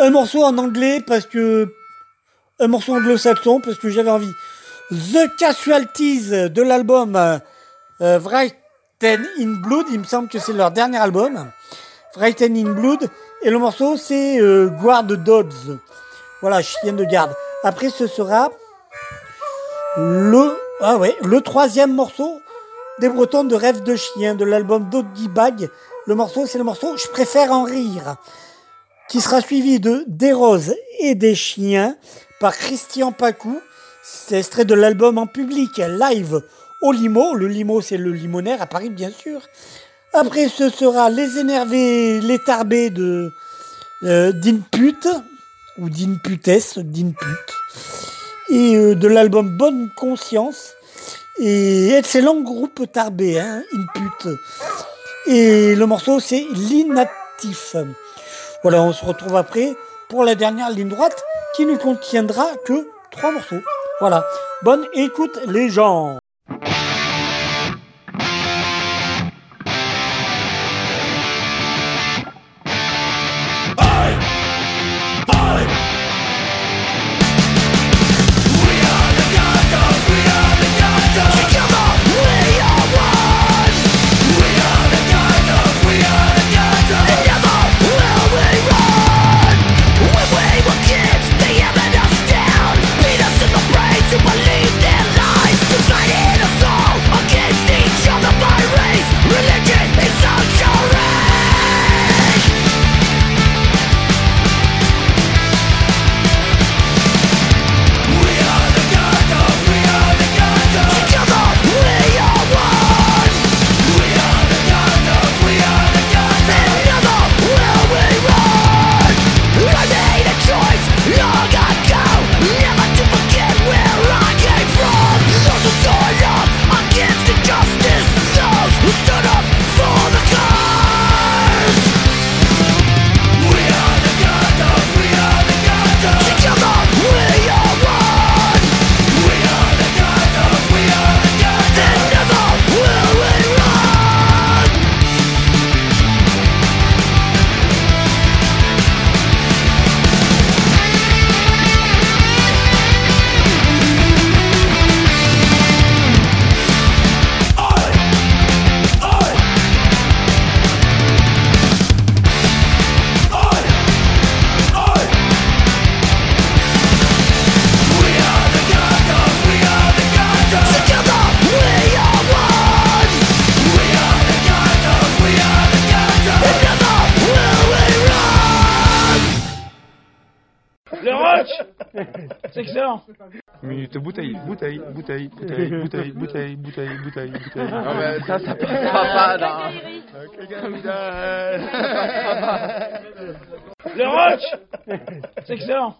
Un morceau en anglais parce que. Un morceau anglo-saxon parce que j'avais envie. The Casualties de l'album euh, Written in Blood, il me semble que c'est leur dernier album. Written in Blood. Et le morceau c'est euh, Guard Dogs. Voilà, chien de garde. Après ce sera le, ah le troisième morceau des Bretons de Rêve de Chien de l'album Doggy Bag. Le morceau, c'est le morceau Je préfère en rire, qui sera suivi de Des Roses et des Chiens par Christian Pacou. C'est extrait de l'album en public, live Limo. Le Limo, c'est le limonaire à Paris, bien sûr. Après, ce sera Les Énervés, Les Tarbés de euh, d'Input, ou d'Inputess, d'Input. Et euh, de l'album Bonne Conscience. Et excellent groupe tarbé, hein, Input. Et le morceau, c'est L'Inactif. Voilà, on se retrouve après pour la dernière ligne droite qui ne contiendra que trois morceaux. Voilà. Bonne écoute, les gens. Le Minute bouteille, bouteille, bouteille, bouteille, bouteille, bouteille, bouteille, bouteille, bouteille. Non mais ça, ça passera pas dans... Le rock C'est excellent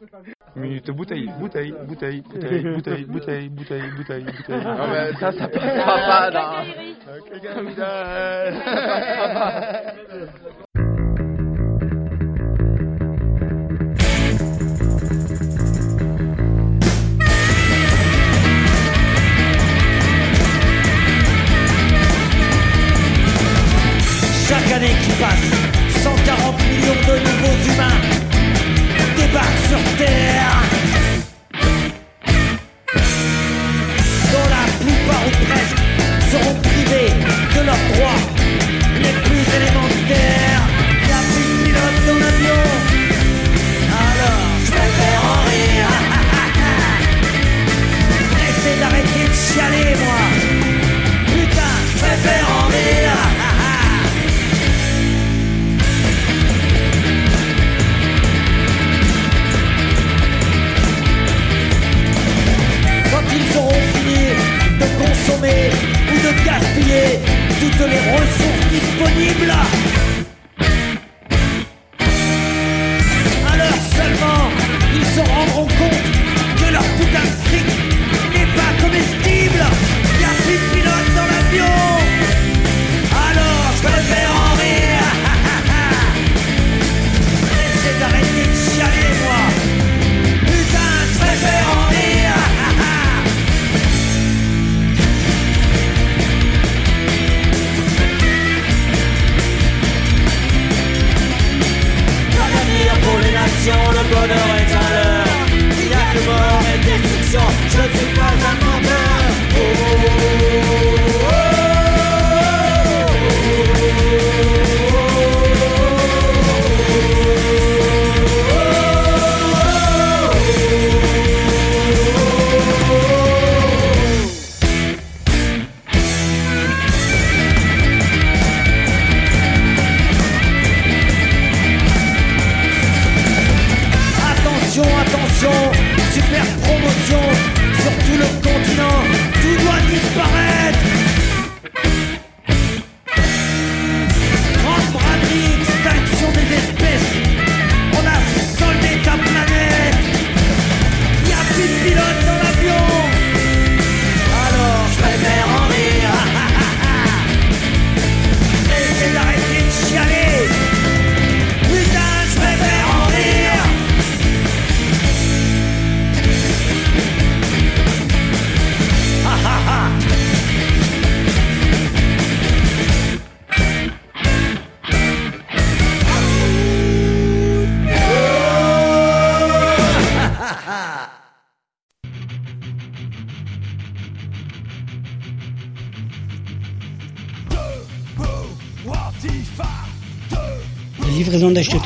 Minute bouteille, bouteille, bouteille, bouteille, bouteille, bouteille, bouteille, bouteille, bouteille. Non mais ça, ça passera pas dans...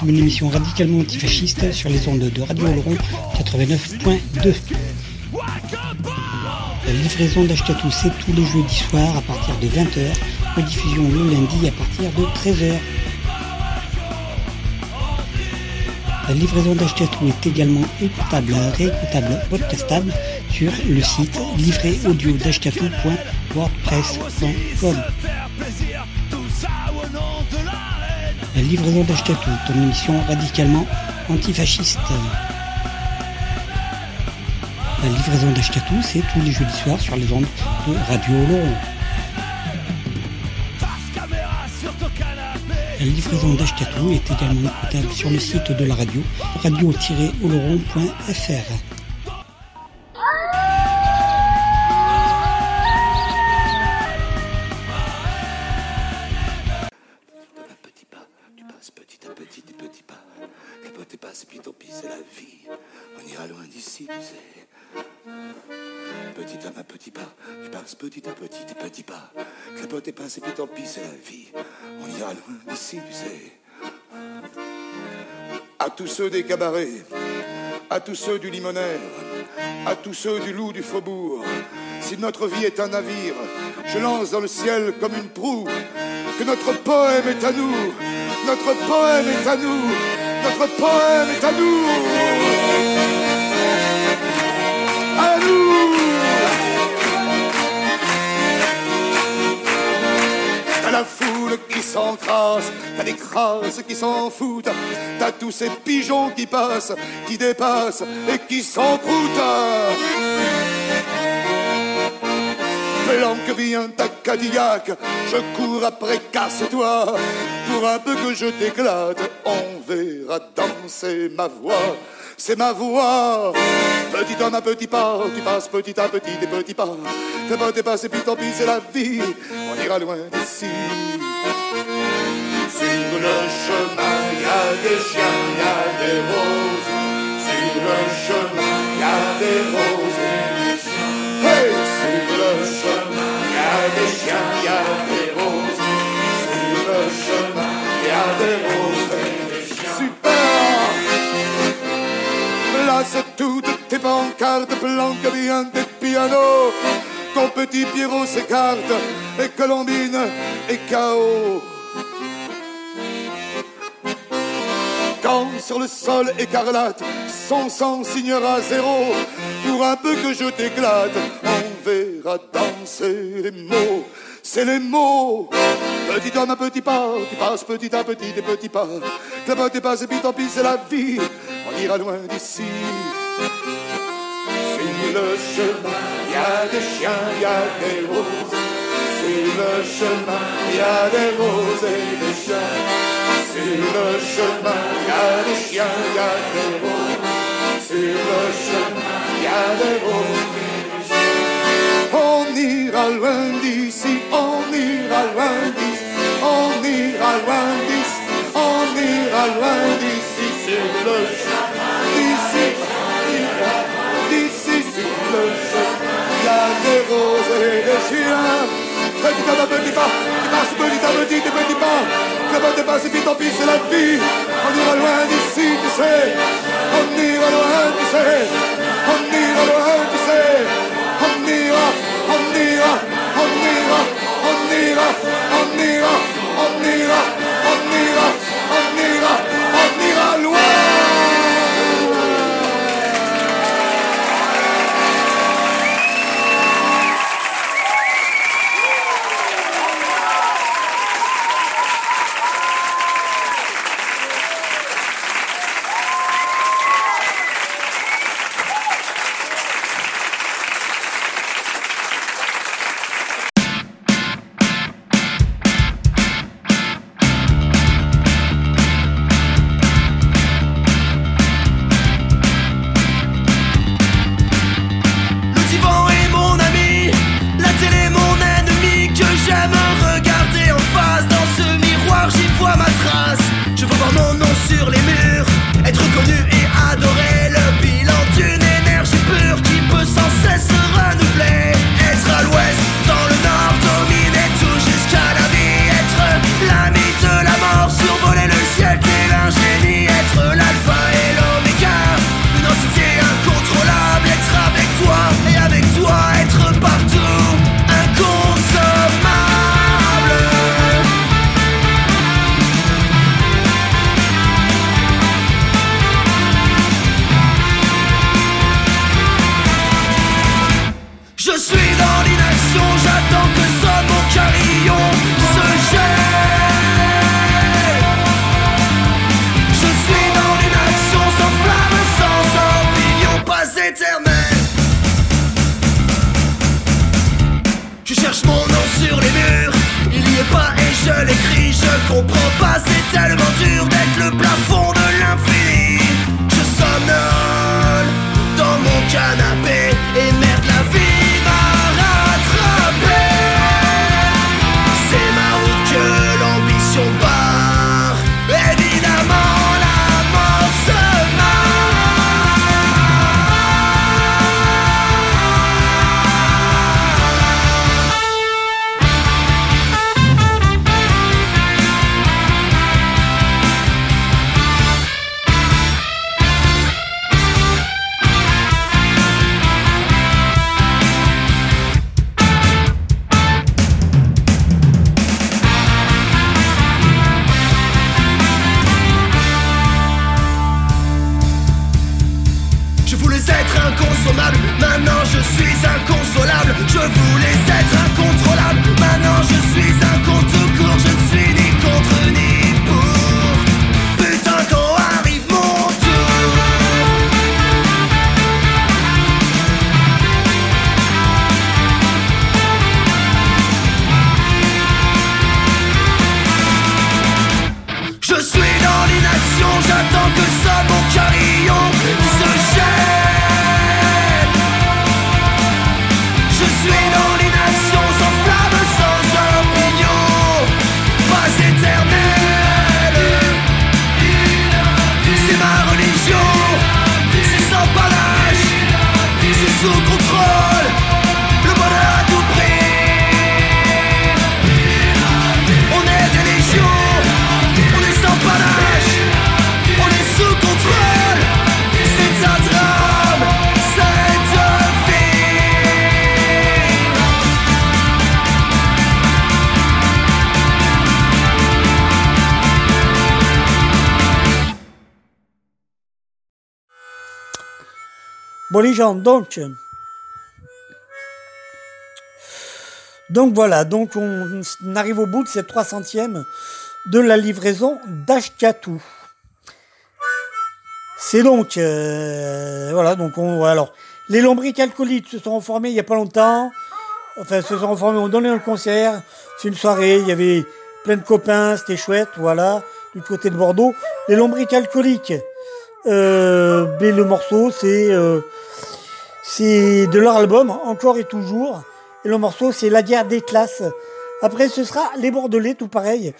émission radicalement antifasciste sur les ondes de Radio Oloron 89.2. La livraison d'Achetatou, c'est tous les jeudis soirs à partir de 20h, rediffusion le lundi à partir de 13h. La livraison d'Achetatou est également écoutable, réécoutable, podcastable sur le site livréaudio.wordpress.com. La livraison d'Achetatou, ton émission radicalement antifasciste. La livraison d'Achetatou, c'est tous les jeudis soirs sur les ondes de Radio Oloron. La livraison d'Achetatou est également écoutable sur le site de la radio, radio-oloron.fr. d'ici, tu sais. À tous ceux des cabarets, à tous ceux du limonaire, à tous ceux du loup du faubourg. Si notre vie est un navire, je lance dans le ciel comme une proue que notre poème est à nous, notre poème est à nous, notre poème est à nous. À nous qui s'encrasse, t'as des crasses qui s'en foutent, t'as tous ces pigeons qui passent, qui dépassent et qui s'en foutent. Planque bien ta Cadillac, je cours après, casse-toi. Pour un peu que je t'éclate, on verra danser ma voix. C'est ma voix. Petit homme à petit pas, tu passes petit à petit des petits pas. Fais pas tes pas, et puis tant pis, c'est la vie. On ira loin d'ici. Sur le chemin, y a des chiens, y a des roses. Sur le chemin, y a des roses et des chiens. Sur le chemin, y a des chiens, y a des roses. Sur le chemin, y a des roses Place toutes tes pancartes, planque bien tes pianos. Ton petit Pierrot s'écarte, et Colombine et KO. Quand sur le sol écarlate, son sang signera zéro. Pour un peu que je t'éclate, on verra danser les mots. C'est les mots. Petit homme à petit pas, tu passes petit à petit des petits pas. Clapote tes pas et puis tant pis, c'est la vie. Ira loin d'ici. Sur le chemin, y a des chiens, y a des roses. Sur le chemin, y a des roses et des chiens. Sur le chemin, y a des chiens, y a des roses. Sur le chemin, y a des roses et des chiens. On ira loin d'ici, on ira loin d'ici, on ira loin d'ici, on ira loin d'ici sur le chemin. Des roses et des chiens. Petit pas, petit pas, tu passes petit à petit des petits pas. Tes pas et puis tant pis, c'est la vie. On ira loin d'ici, tu sais. On ira loin, tu sais. On ira loin, tu sais. On ira, on ira, on ira, on ira, on ira, on ira, on ira, on ira, Les gens, donc... Donc voilà, donc on arrive au bout de cette 300e de la livraison d'Ashkatou. C'est donc... euh, voilà, donc on... Alors, les lombriques alcooliques se sont reformés il n'y a pas longtemps. Enfin, se sont reformés, on donné un concert. C'est une soirée, il y avait plein de copains, c'était chouette, voilà, du côté de Bordeaux. Les lombriques alcooliques, euh, le morceau, c'est... euh, c'est de leur album, encore et toujours. Et le morceau, c'est La guerre des classes. Après, ce sera Les Bordelais, tout pareil.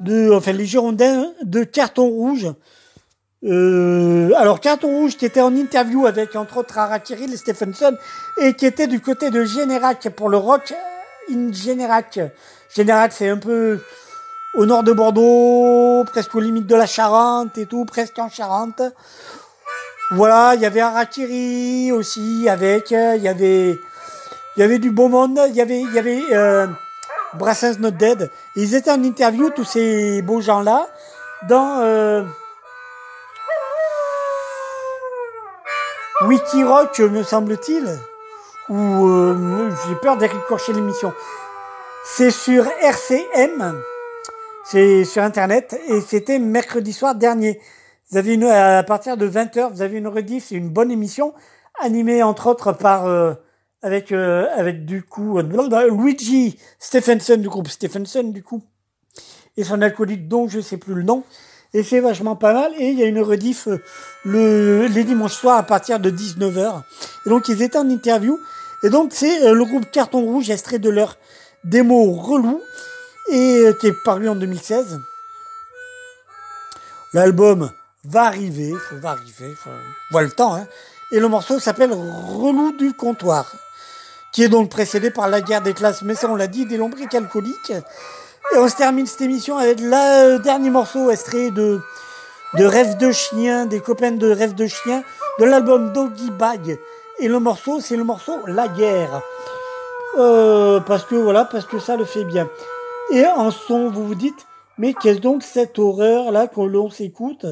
De, enfin, les Girondins de Carton Rouge. Euh, alors, Carton Rouge, qui était en interview avec, entre autres, Harakiri et Stephenson, et qui était du côté de Générac pour le rock in Générac. Générac, c'est un peu au nord de Bordeaux, presque aux limites de la Charente et tout, presque en Charente. Voilà, il y avait Harakiri aussi avec, il y avait, il y avait du beau monde, il y avait, il y avait euh, Brassens Not Dead. Ils étaient en interview tous ces beaux gens-là dans euh, me semble-t-il, ou euh, j'ai peur d'écorcher l'émission. C'est sur RCM, sur Internet, et c'était mercredi soir dernier. Vous avez une, à partir de 20h, vous avez une rediff, c'est une bonne émission, animée entre autres par, euh, avec, euh, avec du coup, Luigi Stephenson du groupe Stephenson du coup, et son acolyte dont je sais plus le nom. Et c'est vachement pas mal. Et il y a une rediff euh, le, les dimanches soirs à partir de 19h. Et donc ils étaient en interview. Et donc c'est euh, le groupe Carton Rouge, extrait de leur démo relou, et euh, qui est paru en 2016. L'album va arriver, va arriver, voir le temps. Hein. Et le morceau s'appelle Relou du comptoir, qui est donc précédé par la guerre des classes, mais ça on l'a dit, des lombriques alcooliques. Et on se termine cette émission avec le dernier morceau extrait de, de Rêve de chien, des copains de Rêve de chien, de l'album Doggy Bag. Et le morceau, c'est le morceau La guerre. Euh, parce que voilà, parce que ça le fait bien. Et en son, vous vous dites, mais qu'est-ce donc cette horreur là que l'on s'écoute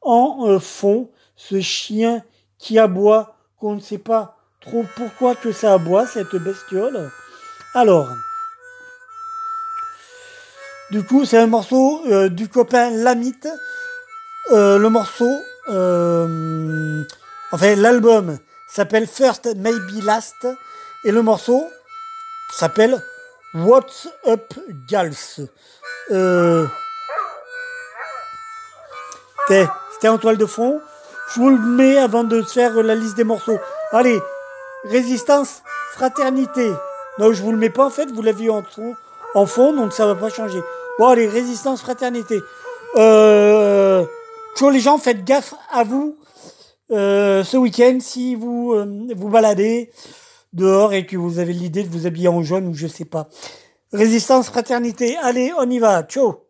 en euh, fond, ce chien qui aboie, qu'on ne sait pas trop pourquoi que ça aboie, cette bestiole? Alors, du coup, c'est un morceau euh, du copain Lamite. Euh, le morceau, enfin l'album s'appelle First Maybe Last et le morceau s'appelle What's Up Gals? Euh, C'était c'était en toile de fond? Je vous le mets avant de faire la liste des morceaux. Allez, résistance, fraternité. Non, je vous le mets pas en fait, vous l'avez en fond, en fond, donc ça va pas changer. Bon, allez, résistance, fraternité. Euh, les gens, faites gaffe à vous euh, ce week-end si vous euh, vous baladez dehors et que vous avez l'idée de vous habiller en jaune ou je sais pas. Résistance, fraternité. Allez, on y va. Ciao.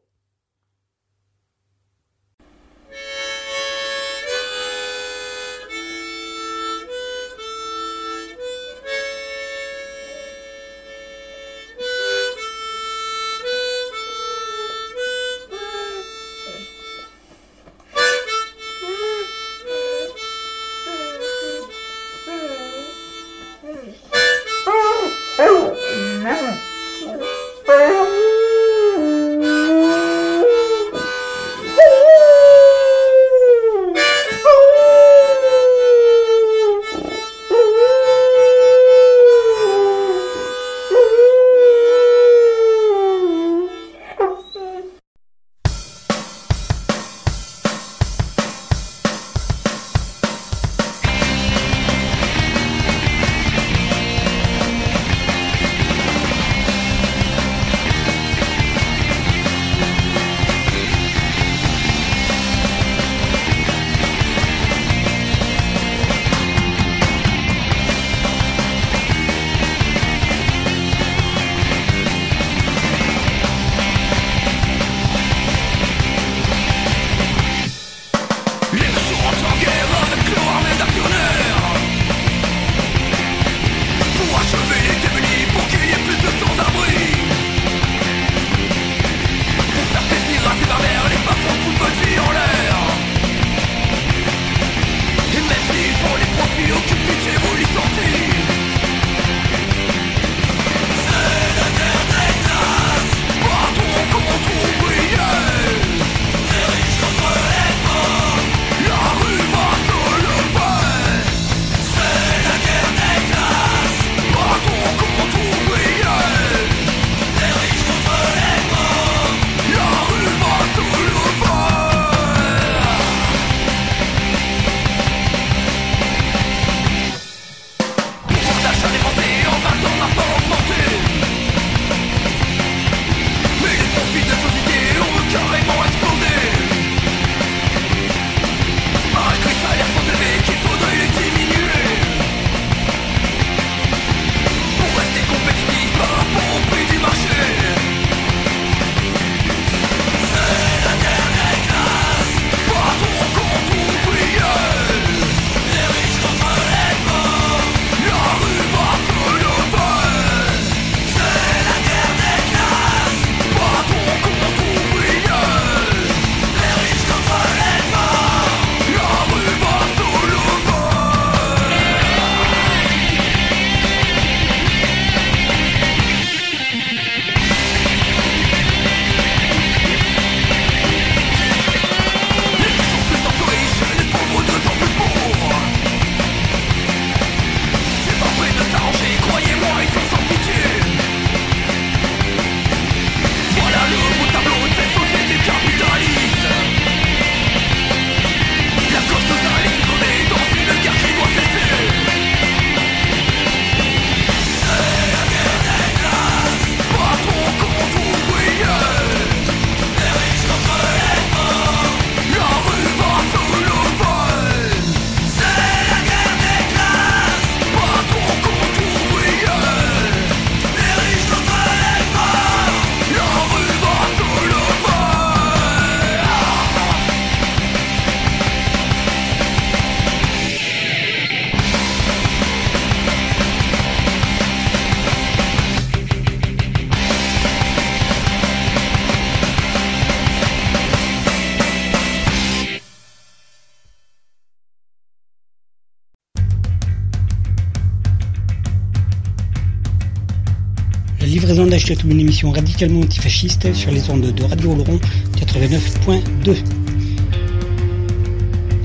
Livraison d'Achetatou, une émission radicalement antifasciste sur les ondes de Radio Oloron 89.2.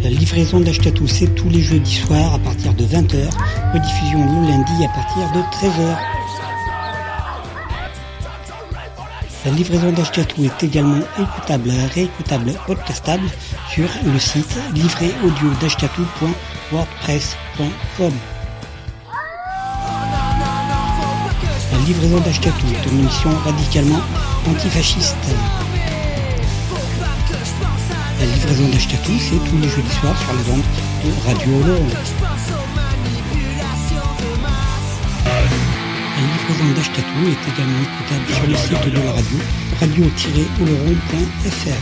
La livraison d'Achetatou, c'est tous les jeudis soirs à partir de 20h, rediffusion le lundi à partir de 13h. La livraison d'Achetatou est également écoutable, réécoutable, podcastable sur le site livréaudio.wordpress.com. livraison d'Achetatou est une émission radicalement antifasciste. La livraison d'Achetatou, c'est tous les jeudis soirs sur les ondes de Radio Oloron. La livraison d'Achetatou est également écoutable sur le site de la radio, radio-oloron.fr.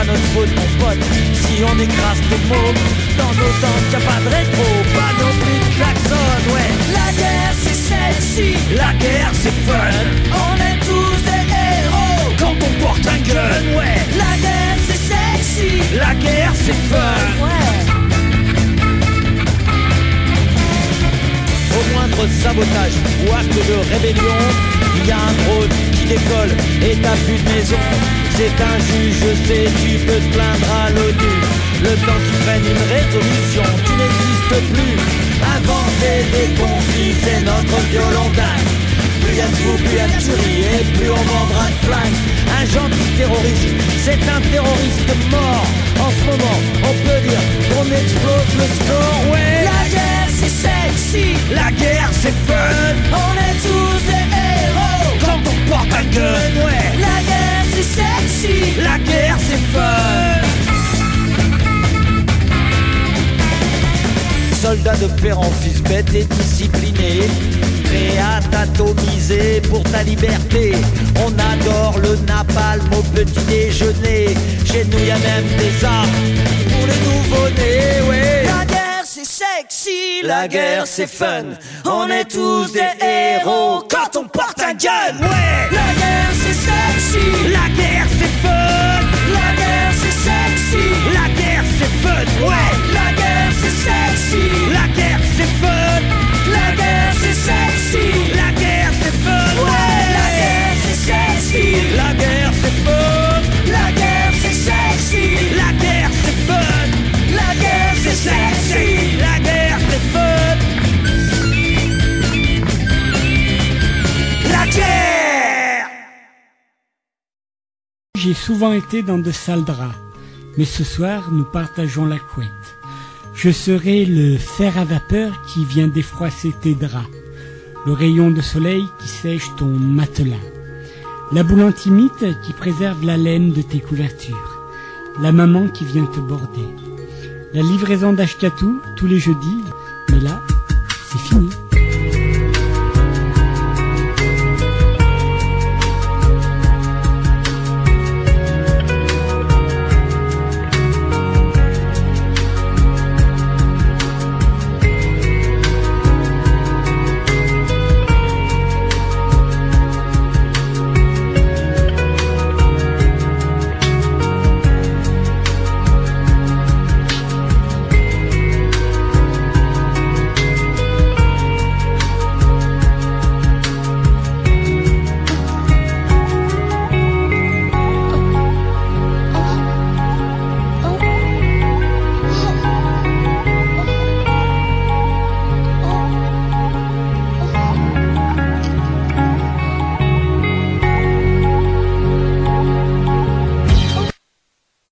pas notre faute, mon pote, si on écrase des mômes. Dans nos temps, y'a pas de rétro, pas non de klaxon, ouais. La guerre, c'est sexy. La guerre, c'est fun. On est tous des héros quand on porte un gun, ouais. La guerre, c'est sexy. La guerre, c'est fun. Ouais. Au moindre sabotage ou acte de rébellion, il y a un drone qui décolle et t'as plus de maison. C'est injuste, je sais, tu peux te plaindre à l'ONU. Le temps qui prenne une résolution, tu n'existes plus. Inventer des conflits, c'est notre violon d'âme. Plus y'a de fous, plus y'a de tueries, et plus on vendra de flingues. Un gentil terroriste, c'est un terroriste mort. En ce moment, on peut dire qu'on explose le score, ouais. La guerre, c'est sexy. La guerre, c'est fun. On est tous des héros. Quand on porte un gun, ouais. La guerre la guerre c'est folle. Soldat de Perron, fils bête et discipliné, prêt à pour ta liberté. On adore le napalm au petit déjeuner, chez nous y a même des armes pour les nouveau-nés. La guerre c'est sexy, La guerre c'est fun, on est tous des héros quand on porte un gun, ouais La guerre c'est sexy, La guerre c'est fun, la guerre c'est sexy, la guerre c'est fun, ouais la guerre c'est sexy, La guerre c'est fun, la guerre c'est sexy, la guerre c'est fun, ouais, la guerre c'est sexy, La guerre c'est fun, J'ai souvent été dans de sales draps, mais ce soir nous partageons la couette. Je serai le fer à vapeur qui vient défroisser tes draps, le rayon de soleil qui sèche ton matelas, la boule antimite qui préserve la laine de tes couvertures, la maman qui vient te border, la livraison d'Ashkatou tous les jeudis, mais là, c'est fini.